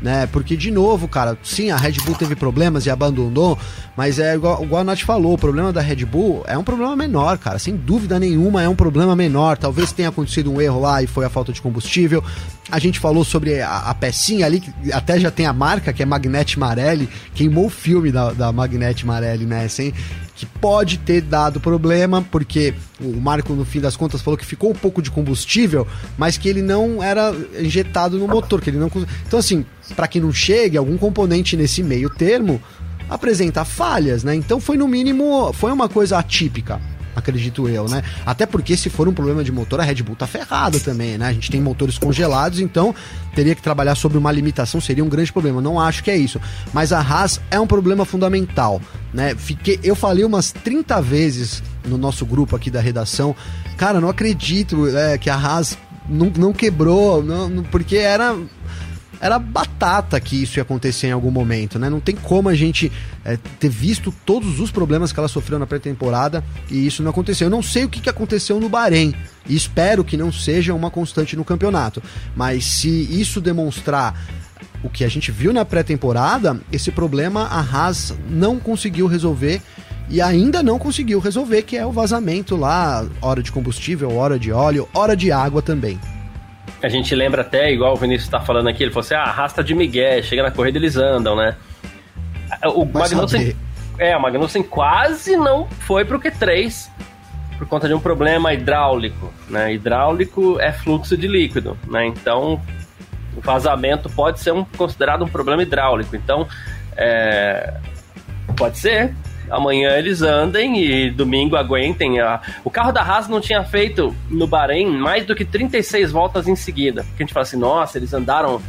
S3: né? Porque, de novo, cara, sim, a Red Bull teve problemas e abandonou, mas é igual, igual a Nath falou, o problema da Red Bull é um problema menor, cara, sem dúvida nenhuma é um problema menor. Talvez tenha acontecido um erro lá e foi a falta de combustível. A gente falou sobre a, a pecinha ali, que até já tem a marca, que é Magnete Marelli, queimou o filme da, da Magnete Marelli, né? Sem, que pode ter dado problema, porque o Marco, no fim das contas, falou que ficou um pouco de combustível, mas que ele não era injetado no motor, que ele não. Então, assim, para que não chegue algum componente nesse meio termo, apresenta falhas, né? Então foi no mínimo, foi uma coisa atípica acredito eu, né? Até porque se for um problema de motor, a Red Bull tá ferrada também, né? A gente tem motores congelados, então teria que trabalhar sobre uma limitação, seria um grande problema. Não acho que é isso. Mas a Haas é um problema fundamental, né? Fiquei, eu falei umas 30 vezes no nosso grupo aqui da redação, cara, não acredito é, que a Haas não, não quebrou, não, porque era era batata que isso ia acontecer em algum momento, né? Não tem como a gente é, ter visto todos os problemas que ela sofreu na pré-temporada e isso não aconteceu. Eu não sei o que, aconteceu no Bahrein e espero que não seja uma constante no campeonato, mas se isso demonstrar o que a gente viu na pré-temporada, esse problema a Haas não conseguiu resolver e ainda não conseguiu resolver, que é o vazamento lá, hora de combustível, hora de óleo, hora de água também.
S1: A gente lembra até, igual o Vinícius está falando aqui, ele falou assim: ah, arrasta de Miguel, chega na corrida eles andam, né? O Magnussen. É, o Magnussen quase não foi pro Q3 por conta de um problema hidráulico, né? Hidráulico é fluxo de líquido, né? Então, o vazamento pode ser um, considerado um problema hidráulico. Então, é, pode ser, amanhã eles andem e domingo aguentem. A... O carro da Haas não tinha feito no Bahrein mais do que 36 voltas em seguida. Porque a gente fala assim, nossa, eles andaram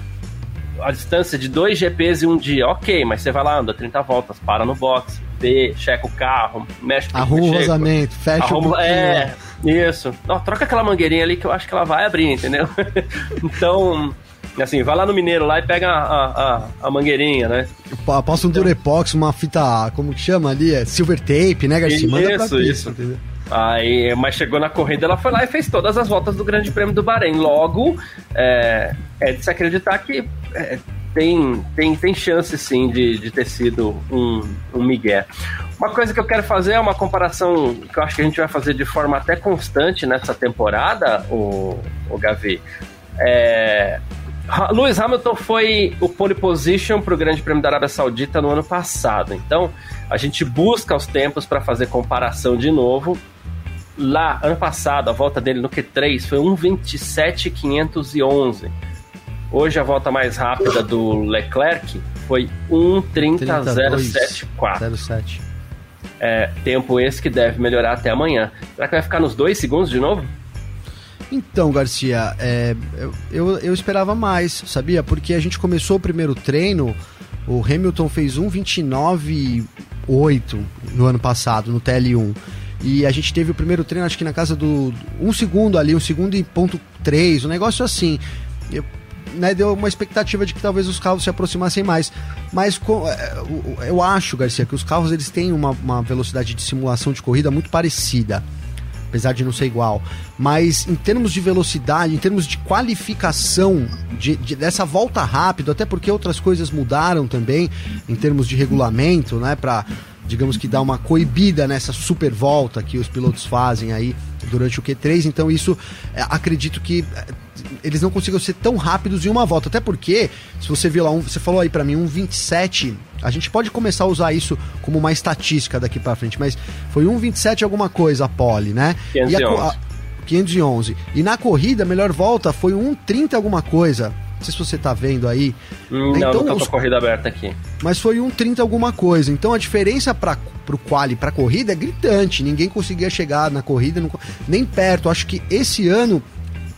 S1: a distância de dois GPs em um dia. Ok, mas você vai lá, anda 30 voltas, para no box, vê, checa o carro, mexe com
S3: Arruma o vazamento, fecha Arruma, o
S1: É, isso. Não, troca aquela mangueirinha ali que eu acho que ela vai abrir, entendeu? então Assim, vai lá no Mineiro lá e pega a, a, a mangueirinha, né?
S3: Passa um Durepox, uma fita, como que chama ali? É silver tape, né, Garcia?
S1: Manda isso, isso. Entendeu? Aí, mas chegou na corrida, ela foi lá e fez todas as voltas do Grande Prêmio do Bahrein. Logo, é, é de se acreditar que é, tem, tem, tem chance sim de, de ter sido um, um migué. Uma coisa que eu quero fazer é uma comparação que eu acho que a gente vai fazer de forma até constante nessa temporada, o, o Gavi. É, Lewis Hamilton foi o pole position para o Grande Prêmio da Arábia Saudita no ano passado. Então, a gente busca os tempos para fazer comparação de novo. Lá, ano passado, a volta dele no Q3 foi 1,27,511. Hoje, a volta mais rápida do Leclerc foi 1,30,074. É, tempo esse que deve melhorar até amanhã. Será que vai ficar nos dois segundos de novo?
S3: Então, Garcia, é, eu, eu esperava mais, sabia? Porque a gente começou o primeiro treino, o Hamilton fez 1,29,8 no ano passado, no TL1. E a gente teve o primeiro treino, acho que na casa do. Um segundo ali, um segundo e ponto 3, um negócio assim. Eu, né, deu uma expectativa de que talvez os carros se aproximassem mais. Mas é, eu acho, Garcia, que os carros eles têm uma, uma velocidade de simulação de corrida muito parecida apesar de não ser igual. Mas em termos de velocidade, em termos de qualificação de, de, dessa volta rápido, até porque outras coisas mudaram também em termos de regulamento, né? Para digamos que dar uma coibida nessa super volta que os pilotos fazem aí durante o Q3. Então isso é, acredito que é, eles não consigam ser tão rápidos em uma volta. Até porque, se você viu lá, um, você falou aí para mim, um 27. A gente pode começar a usar isso como uma estatística daqui para frente, mas foi um 27 alguma coisa a pole, né?
S1: 511. E a, a,
S3: 511. E na corrida, a melhor volta foi um 30 alguma coisa. Não sei se você tá vendo aí.
S1: Hum, não, então, não com a corrida aberta aqui.
S3: Mas foi um 30 alguma coisa. Então a diferença para pro quali para corrida é gritante. Ninguém conseguia chegar na corrida não, nem perto. Acho que esse ano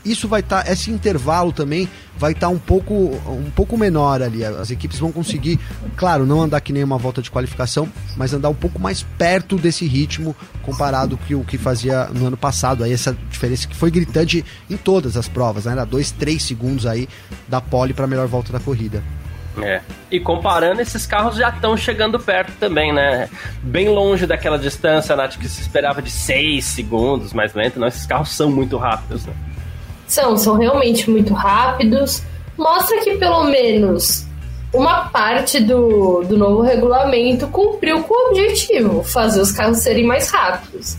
S3: isso vai estar, tá, esse intervalo também vai estar tá um pouco, um pouco menor ali. As equipes vão conseguir, claro, não andar que nem uma volta de qualificação, mas andar um pouco mais perto desse ritmo comparado com o que fazia no ano passado. Aí essa diferença que foi gritante em todas as provas, né? Era dois, três segundos aí da pole para a melhor volta da corrida.
S1: É. E comparando, esses carros já estão chegando perto também, né? Bem longe daquela distância, Nath, que se esperava de 6 segundos mais lento. Não, esses carros são muito rápidos, né?
S4: São, são realmente muito rápidos. Mostra que pelo menos uma parte do, do novo regulamento cumpriu com o objetivo, fazer os carros serem mais rápidos.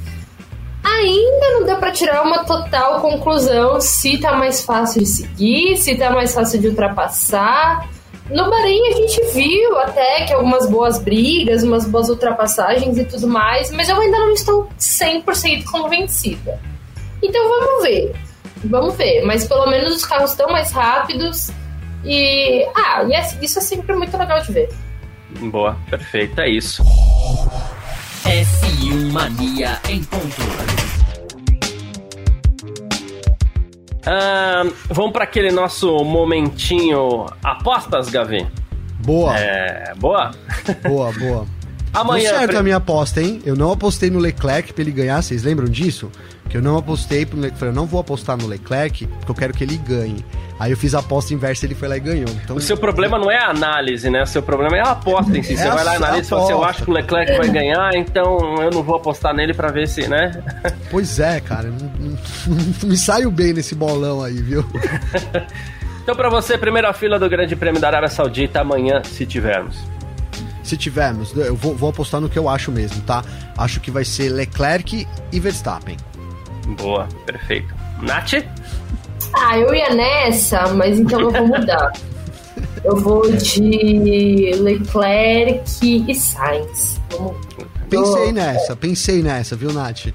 S4: Ainda não deu para tirar uma total conclusão se tá mais fácil de seguir, se tá mais fácil de ultrapassar. No Bahrein a gente viu até que algumas boas brigas, umas boas ultrapassagens e tudo mais, mas eu ainda não estou 100% convencida. Então vamos ver. Vamos ver, mas pelo menos os carros estão mais rápidos e. Ah, e é, isso é sempre muito legal de ver.
S1: Boa, perfeito, é isso.
S2: F1 Mania em ponto.
S1: Uh, vamos para aquele nosso momentinho apostas, Gavi?
S3: Boa.
S1: É, boa?
S3: Boa, boa.
S1: Amanhã.
S3: Deu certo a minha aposta, hein? Eu não apostei no Leclerc pra ele ganhar, vocês lembram disso? Que eu não apostei pro Leclerc. Eu não vou apostar no Leclerc porque eu quero que ele ganhe. Aí eu fiz a aposta inversa e ele foi lá e ganhou. Então...
S1: O seu problema não é a análise, né? O seu problema é a aposta em si. É você vai lá e analisa e fala assim: eu acho que o Leclerc vai ganhar, então eu não vou apostar nele pra ver se, né?
S3: Pois é, cara. Me saio bem nesse bolão aí, viu?
S1: então, pra você, primeira fila do Grande Prêmio da Arábia Saudita amanhã, se tivermos
S3: se tivermos, eu vou, vou, apostar no que eu acho mesmo, tá? Acho que vai ser Leclerc e Verstappen.
S1: Boa, perfeito. Nath?
S4: Ah, eu ia nessa, mas então eu vou mudar. eu vou de Leclerc e Sainz. Vamos...
S3: Pensei nessa, pensei nessa, viu, Nath?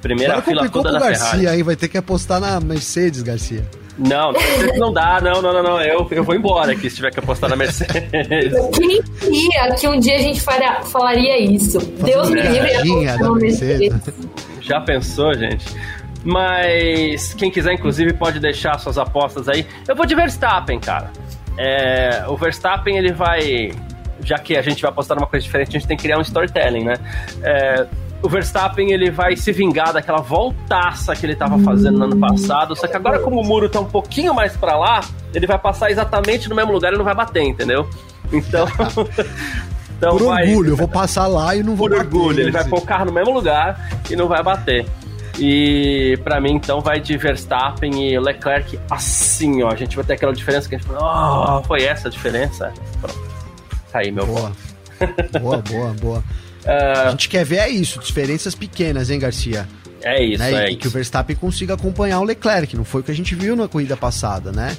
S1: Primeira Agora fila toda da
S3: Garcia,
S1: Ferrari.
S3: Hein? Vai ter que apostar na Mercedes, Garcia.
S1: Não, não dá, não, não, não, não. Eu, eu vou embora aqui se tiver que apostar na Mercedes.
S4: Quem queria que um dia a gente faria, falaria isso? Deus me livre.
S3: da Mercedes.
S1: Já pensou, gente? Mas quem quiser, inclusive, pode deixar suas apostas aí. Eu vou de Verstappen, cara. É, o Verstappen, ele vai. Já que a gente vai apostar numa coisa diferente, a gente tem que criar um storytelling, né? É, o Verstappen ele vai se vingar daquela voltaça que ele estava fazendo no ano passado, só que agora como o muro tá um pouquinho mais para lá, ele vai passar exatamente no mesmo lugar e não vai bater, entendeu? Então,
S3: então Por vai, orgulho, eu vou passar lá e não vou
S1: Por
S3: bater.
S1: orgulho, ele vai pôr o carro no mesmo lugar e não vai bater. E para mim, então, vai de Verstappen e Leclerc assim, ó. A gente vai ter aquela diferença que a gente fala, oh, foi essa a diferença? Pronto. Tá aí, meu
S3: Boa. boa, boa, boa. Uh... A gente quer ver é isso, diferenças pequenas, hein, Garcia?
S1: É isso,
S3: né?
S1: é
S3: e
S1: isso.
S3: que o Verstappen consiga acompanhar o Leclerc, não foi o que a gente viu na corrida passada, né?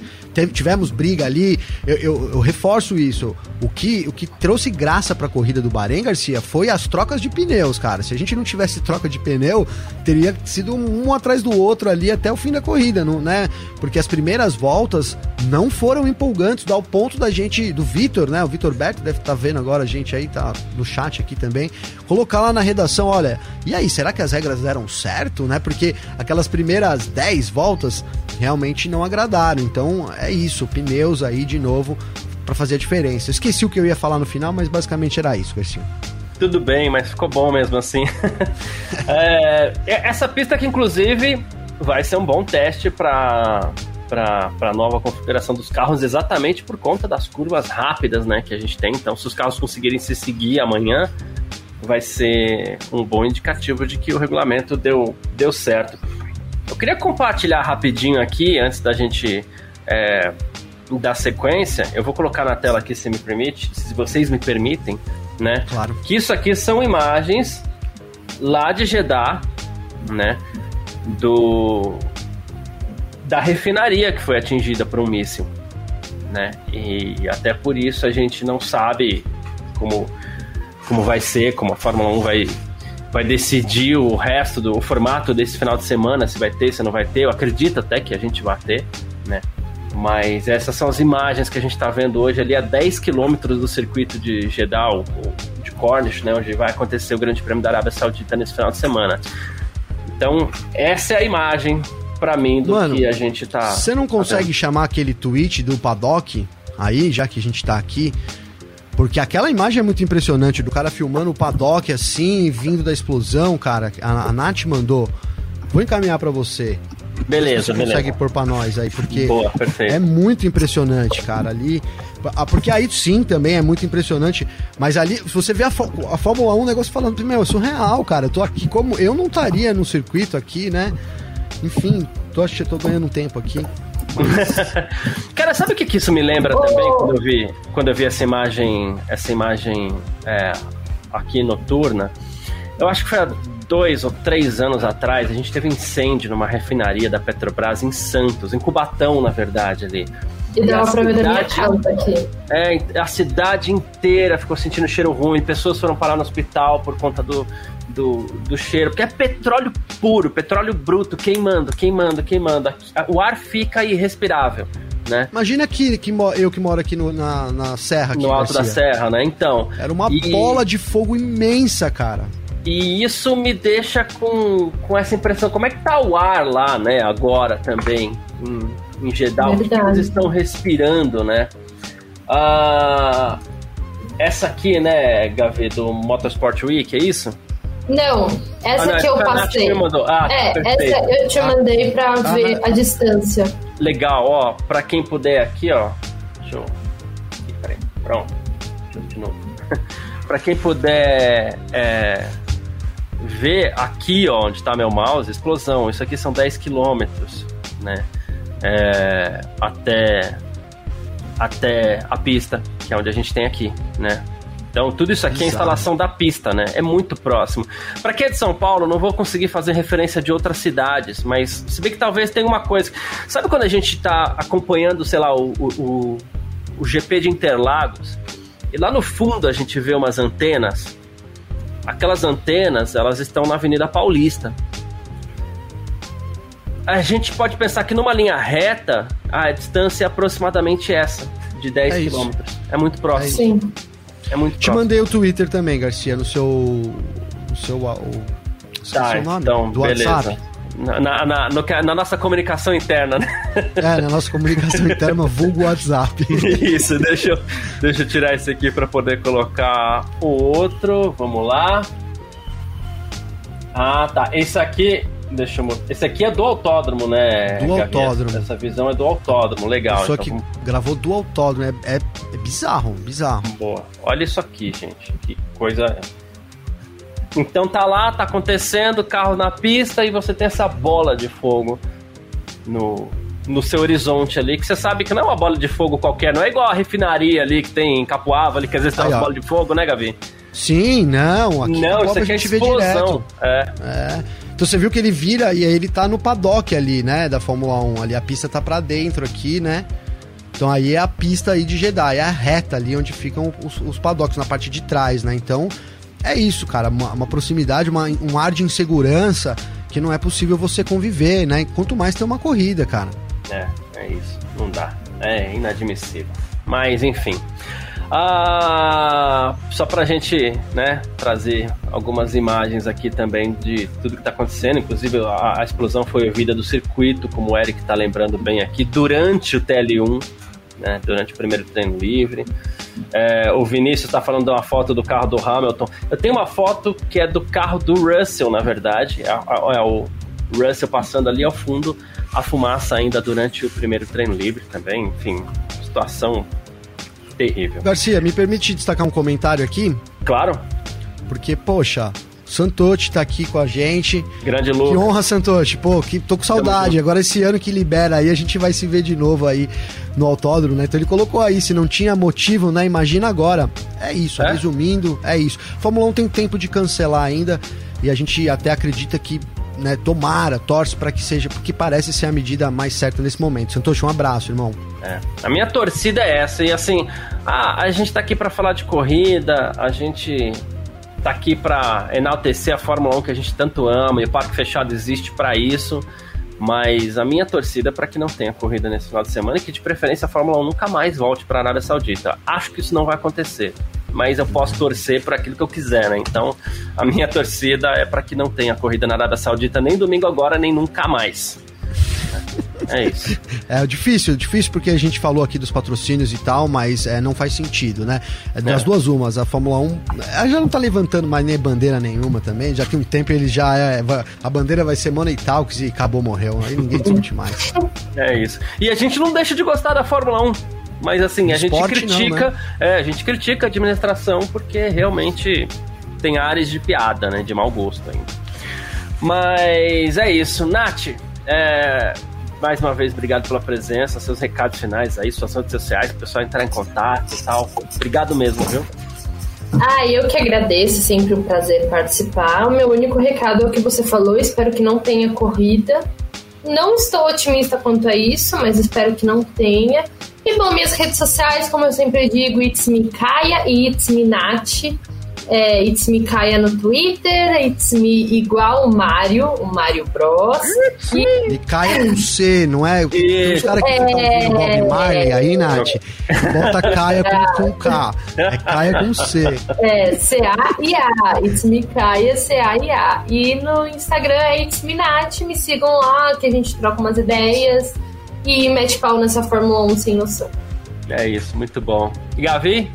S3: Tivemos briga ali, eu, eu, eu reforço isso. O que, o que trouxe graça para a corrida do Bahrein, Garcia, foi as trocas de pneus, cara. Se a gente não tivesse troca de pneu, teria sido um atrás do outro ali até o fim da corrida, não, né? Porque as primeiras voltas não foram empolgantes, ao ponto da gente, do Vitor, né? O Vitor Beto deve estar tá vendo agora a gente aí, tá no chat aqui também, colocar lá na redação, olha, e aí, será que as regras deram certo, né? Porque aquelas primeiras 10 voltas realmente não agradaram. Então é isso, pneus aí de novo para fazer a diferença. Esqueci o que eu ia falar no final, mas basicamente era isso, Garcia.
S1: Tudo bem, mas ficou bom mesmo assim. é, essa pista que inclusive vai ser um bom teste para para a nova configuração dos carros, exatamente por conta das curvas rápidas né, que a gente tem. Então, se os carros conseguirem se seguir amanhã, vai ser um bom indicativo de que o regulamento deu, deu certo. Eu queria compartilhar rapidinho aqui, antes da gente é, dar sequência, eu vou colocar na tela aqui, se me permite, se vocês me permitem, né?
S3: Claro.
S1: Que isso aqui são imagens lá de Jeddah, né? Do da refinaria que foi atingida por um míssil, né? E até por isso a gente não sabe como como vai ser, como a Fórmula 1 vai vai decidir o resto do o formato desse final de semana, se vai ter, se não vai ter. Eu acredito até que a gente vai ter, né? Mas essas são as imagens que a gente está vendo hoje ali a 10 quilômetros do circuito de Jeddah, de Cornish, né, onde vai acontecer o Grande Prêmio da Arábia Saudita nesse final de semana. Então, essa é a imagem para mim do Mano, que a gente tá.
S3: Você não consegue chamar aquele tweet do Paddock aí, já que a gente tá aqui? Porque aquela imagem é muito impressionante do cara filmando o paddock assim, vindo da explosão, cara. A, a Nath mandou. Vou encaminhar para você.
S1: Beleza,
S3: você
S1: beleza.
S3: consegue pôr pra nós aí, porque
S1: Boa,
S3: é muito impressionante, cara, ali. Ah, porque aí sim também é muito impressionante, mas ali, se você vê a, a Fórmula 1, o negócio falando, meu, é surreal, cara. Eu tô aqui como. Eu não estaria no circuito aqui, né? Enfim, tô, tô ganhando tempo aqui.
S1: Cara, sabe o que, que isso me lembra oh. também quando eu vi, quando eu vi essa imagem, essa imagem é, aqui noturna? Eu acho que foi há dois ou três anos atrás, a gente teve um incêndio numa refinaria da Petrobras em Santos, em Cubatão, na verdade, ali.
S4: E dava pra ver da minha casa aqui.
S1: É, a cidade inteira ficou sentindo cheiro ruim, pessoas foram parar no hospital por conta do, do, do cheiro, porque é petróleo puro, petróleo bruto, queimando, queimando, queimando. O ar fica irrespirável. Né?
S3: Imagina que, que eu que moro aqui no, na, na serra. Aqui,
S1: no alto Garcia. da serra, né? Então.
S3: Era uma e... bola de fogo imensa, cara.
S1: E isso me deixa com, com essa impressão, como é que tá o ar lá, né, agora também, em, em Jeddah, o que, que eles estão respirando, né? Ah, essa aqui, né, Gavi, do Motorsport Week, é isso?
S4: Não, essa ah, não, que eu passei.
S1: Ah,
S4: é, essa eu te mandei pra ah, ver a distância.
S1: Legal, ó, pra quem puder aqui, ó. Deixa eu. Peraí, pronto. Deixa eu de novo. pra quem puder é, ver aqui, ó, onde tá meu mouse, explosão. Isso aqui são 10 quilômetros, né? É, até, até a pista, que é onde a gente tem aqui, né? Então, tudo isso aqui é a instalação da pista, né? É muito próximo. Para quem é de São Paulo, não vou conseguir fazer referência de outras cidades, mas se bem que talvez tenha uma coisa. Sabe quando a gente tá acompanhando, sei lá, o, o, o GP de Interlagos? E lá no fundo a gente vê umas antenas. Aquelas antenas, elas estão na Avenida Paulista. A gente pode pensar que numa linha reta, a distância é aproximadamente essa, de 10 é quilômetros. É muito próximo.
S4: Sim.
S1: É muito
S3: Te mandei o Twitter também, Garcia, no seu. No seu. O,
S1: tá, seu nome? Então, do beleza. WhatsApp. Na, na, na, no, na, nossa comunicação interna, né?
S3: É, na nossa comunicação interna, vulgo WhatsApp.
S1: Isso, deixa eu, deixa eu tirar esse aqui para poder colocar o outro. Vamos lá. Ah, tá. Esse aqui, deixa eu. Esse aqui é do autódromo, né?
S3: Do
S1: Gabi?
S3: autódromo.
S1: Essa visão é do autódromo, legal.
S3: Só
S1: então,
S3: que gravou do autódromo, é, é, é bizarro, bizarro.
S1: Boa. Olha isso aqui, gente. Que coisa. Então tá lá, tá acontecendo, carro na pista e você tem essa bola de fogo no, no seu horizonte ali, que você sabe que não é uma bola de fogo qualquer, não é igual a refinaria ali que tem em Capoava ali, que às vezes tem
S3: Aí,
S1: umas
S3: ó.
S1: bolas de fogo, né, Gavi?
S3: Sim, não, aqui
S1: não, isso aqui
S3: a
S1: é
S3: gente vê
S1: explosão.
S3: direto.
S1: É.
S3: É. Então você viu que ele vira e aí ele tá no paddock ali, né, da Fórmula 1. Ali a pista tá pra dentro aqui, né? Então aí é a pista aí de Jeddah, é a reta ali onde ficam os, os paddocks, na parte de trás, né? Então é isso, cara, uma, uma proximidade, uma- um ar de insegurança que não é possível você conviver, né? Quanto mais ter uma corrida, cara.
S1: É, é isso. Não dá. É inadmissível. Mas, enfim. Ah, só pra gente, né, trazer algumas imagens aqui também de tudo que tá acontecendo. Inclusive, a, a explosão foi ouvida do circuito, como o Eric tá lembrando bem aqui, durante o TL1, né, durante o primeiro treino livre. É, o Vinícius tá falando de uma foto do carro do Hamilton. Eu tenho uma foto que é do carro do Russell, na verdade. É, é- é o Russell passando ali ao fundo, a fumaça ainda durante o primeiro treino livre também. Enfim, situação terrível.
S3: Garcia, me permite destacar um comentário aqui,
S1: Claro,
S3: porque, poxa, Santotti tá aqui com a gente.
S1: grande
S3: Que
S1: Lucas.
S3: honra, Santoshi. Pô, que, tô com saudade. Agora esse ano que libera aí, a gente vai se ver de novo aí no autódromo, né? Então ele colocou aí, se não tinha motivo, né? Imagina agora. É isso,
S1: É?
S3: resumindo, é isso. Fórmula 1 tem tempo de cancelar ainda e a gente até acredita que, né, tomara, torce para que seja, porque parece ser a medida mais certa nesse momento. Santoshi, um abraço, irmão.
S1: É. A minha torcida é essa. E assim, a, a gente tá aqui pra falar de corrida, a gente tá aqui pra enaltecer a Fórmula 1 que a gente tanto ama, e o Parque Fechado existe pra isso. Mas a minha torcida é pra que não tenha corrida nesse final de semana e que de preferência a Fórmula 1 nunca mais volte pra Arábia Saudita. Acho que isso não vai acontecer. Mas eu posso torcer para aquilo que eu quiser, né? Então, a minha torcida é pra que não tenha corrida na Arábia Saudita nem domingo agora, nem nunca mais. É isso.
S3: É difícil, difícil porque a gente falou aqui dos patrocínios e tal, mas é, não faz sentido, né? É, das
S1: É.
S3: duas umas, a Fórmula 1 ela já não tá levantando mais nem bandeira nenhuma também, já que um tempo ele já é. A bandeira vai ser Money Talks e acabou, morreu. Aí ninguém discute mais.
S1: É isso. E a gente não deixa de gostar da Fórmula 1. Mas assim, a gente
S3: Esporte não,
S1: critica.
S3: né?
S1: É, a gente critica a administração porque realmente tem áreas de piada, né? De mau gosto ainda. Mas é isso. Nath, é, mais uma vez, obrigado pela presença, seus recados finais aí, suas redes sociais, o pessoal entrar em contato e tal. Obrigado mesmo, viu?
S4: Ah, eu que agradeço, sempre um prazer participar. O meu único recado é o que você falou, espero que não tenha corrida. Não estou otimista quanto a isso, mas espero que não tenha. E bom, minhas redes sociais, como eu sempre digo, It's Me Kaia e It's Me Nath. É, It's Me Kaia no Twitter, It's Me igual o Mario, o Mario Bros. E
S3: E caia com C, não é? Uns
S1: Isso.
S3: caras que
S4: É.
S3: ouvindo Bob Marley aí, Nath. Bota caia com, com K. É caia com C.
S4: É, C-A-I-A. It's Me Kaia, C-A-I-A. E no Instagram é It's Me Nath. Me sigam lá, que a gente troca umas ideias. E mete pau nessa Fórmula 1 sem noção.
S1: É isso, muito bom. E Gavi?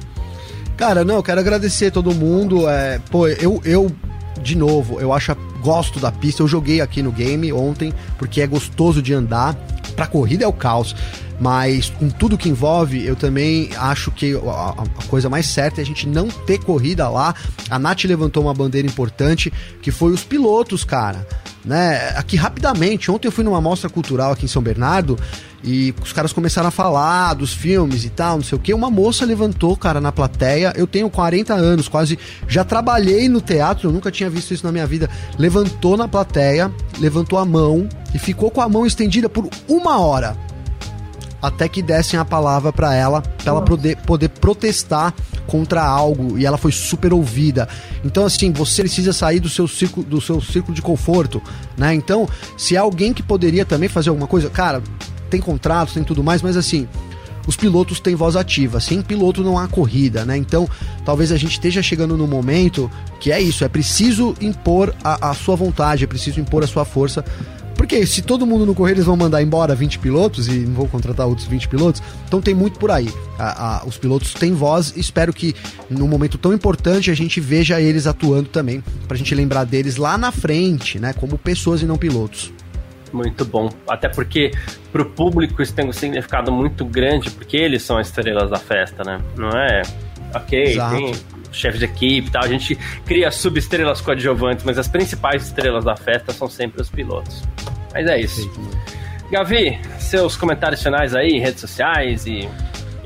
S3: Cara, não, eu quero agradecer todo mundo. É, pô, eu, eu, de novo, eu acho, gosto da pista. Eu joguei aqui no game ontem, porque é gostoso de andar. Pra corrida é o caos. Mas com tudo que envolve, eu também acho que a, a coisa mais certa é a gente não ter corrida lá. A Nath levantou uma bandeira importante, que foi os pilotos, cara. Né? Aqui rapidamente, ontem eu fui numa mostra cultural aqui em São Bernardo e os caras começaram a falar dos filmes e tal, não sei o que. Uma moça levantou, cara, na plateia. Eu tenho 40 anos, quase já trabalhei no teatro, eu nunca tinha visto isso na minha vida. Levantou na plateia, levantou a mão e ficou com a mão estendida por uma hora até que dessem a palavra pra ela, pra ela poder, poder protestar contra algo e ela foi super ouvida. Então assim, você precisa sair do seu círculo do seu círculo de conforto, né? Então, se há alguém que poderia também fazer alguma coisa, cara, tem contratos, tem tudo mais, mas assim, os pilotos têm voz ativa. Sem piloto não há corrida, né? Então, talvez a gente esteja chegando no momento que é isso, é preciso impor a, a sua vontade, é preciso impor a sua força. Porque se todo mundo não correr, eles vão mandar embora 20 pilotos e não vão contratar outros 20 pilotos. Então tem muito por aí. A, a, os pilotos têm voz. Espero que num momento tão importante a gente veja eles atuando também, pra gente lembrar deles lá na frente, né? Como pessoas e não pilotos.
S1: Muito bom. Até porque pro público isso tem um significado muito grande, porque eles são as estrelas da festa, né? Não é? Ok, Exato. tem chefe de equipe e tal. A gente cria subestrelas coadjuvantes, mas as principais estrelas da festa são sempre os pilotos. Mas é isso. Gavi, seus comentários finais aí, redes sociais e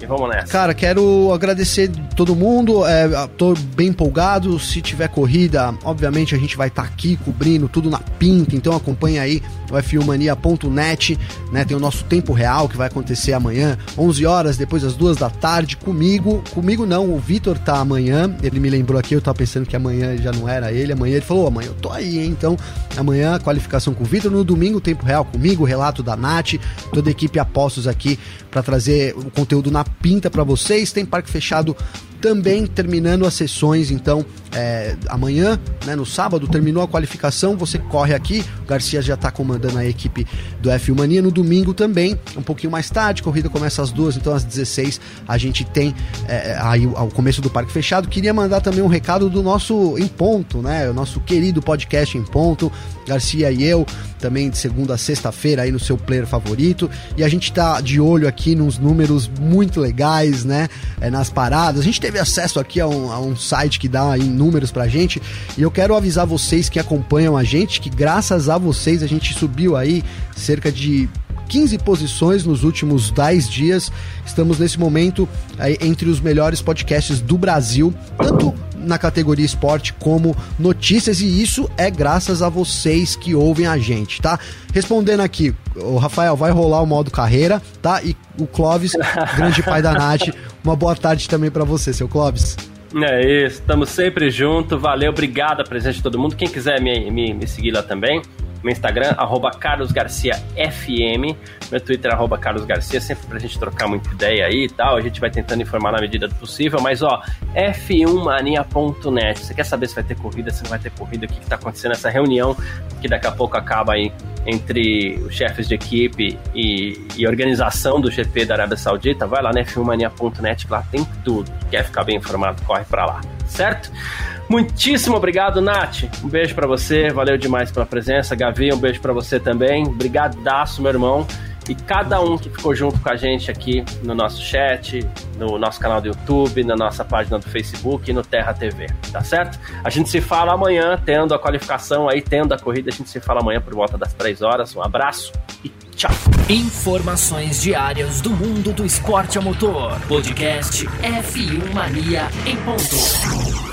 S1: e vamos nessa.
S3: Cara, quero agradecer todo mundo. É, tô bem empolgado. Se tiver corrida, obviamente a gente vai estar tá aqui cobrindo tudo na pinta. Então acompanha aí f1mania.net, né? Tem o nosso tempo real que vai acontecer amanhã, 11 horas, depois das duas da tarde, comigo. Comigo não, o Vitor tá amanhã. Ele me lembrou aqui, eu tava pensando que amanhã já não era ele. Amanhã ele falou: amanhã eu tô aí, hein? Então, amanhã qualificação com o Vitor. No domingo, tempo real comigo, relato da Nath, toda a equipe apostos aqui para trazer o conteúdo na pinta para vocês. Tem parque fechado também terminando as sessões, então é, amanhã, né, no sábado, terminou a qualificação, você corre aqui, o Garcia já está comandando a equipe do F1 Mania, no domingo também, um pouquinho mais tarde, a corrida começa às duas, então às 16 a gente tem é, aí o começo do parque fechado, queria mandar também um recado do nosso Em Ponto, né, o nosso querido podcast Em Ponto, Garcia e eu, também de segunda a sexta-feira aí no seu player favorito, e a gente está de olho aqui nos números muito legais, né, é, nas paradas, a gente teve teve acesso aqui a um, a um site que dá números pra gente. E eu quero avisar vocês que acompanham a gente que graças a vocês a gente subiu aí cerca de 15 posições nos últimos 10 dias. Estamos nesse momento aí, entre os melhores podcasts do Brasil, tanto na categoria esporte como notícias, e isso é graças a vocês que ouvem a gente, tá? Respondendo aqui, o Rafael vai rolar o modo carreira, tá? E o Clóvis, grande pai da Nath, uma boa tarde também para você, seu Clóvis.
S1: É isso, estamos sempre junto. Valeu, obrigado a presença de todo mundo. Quem quiser me, me, me seguir lá também, meu Instagram, arroba carlosgarciafm, meu Twitter, arroba carlosgarcia, sempre pra gente trocar muita ideia aí e tal, a gente vai tentando informar na medida do possível, mas ó, f1mania.net, você quer saber se vai ter corrida, se não vai ter corrida, o que, que tá acontecendo? Nessa reunião, que daqui a pouco acaba aí entre os chefes de equipe e, e organização do GP da Arábia Saudita, vai lá na f1mania.net que lá tem tudo, quer ficar bem informado, corre pra lá, certo? Muitíssimo obrigado, Nath. Um beijo para você, valeu demais pela presença. Gavi, um beijo para você também. Brigadaço, meu irmão. E cada um que ficou junto com a gente aqui no nosso chat, no nosso canal do YouTube, na nossa página do Facebook e no Terra TV, tá certo? A gente se fala amanhã, tendo a qualificação aí, tendo a corrida, a gente se fala amanhã por volta das 3 horas. Um abraço e tchau.
S2: Informações diárias do mundo do esporte a motor. Podcast F1 Mania em ponto.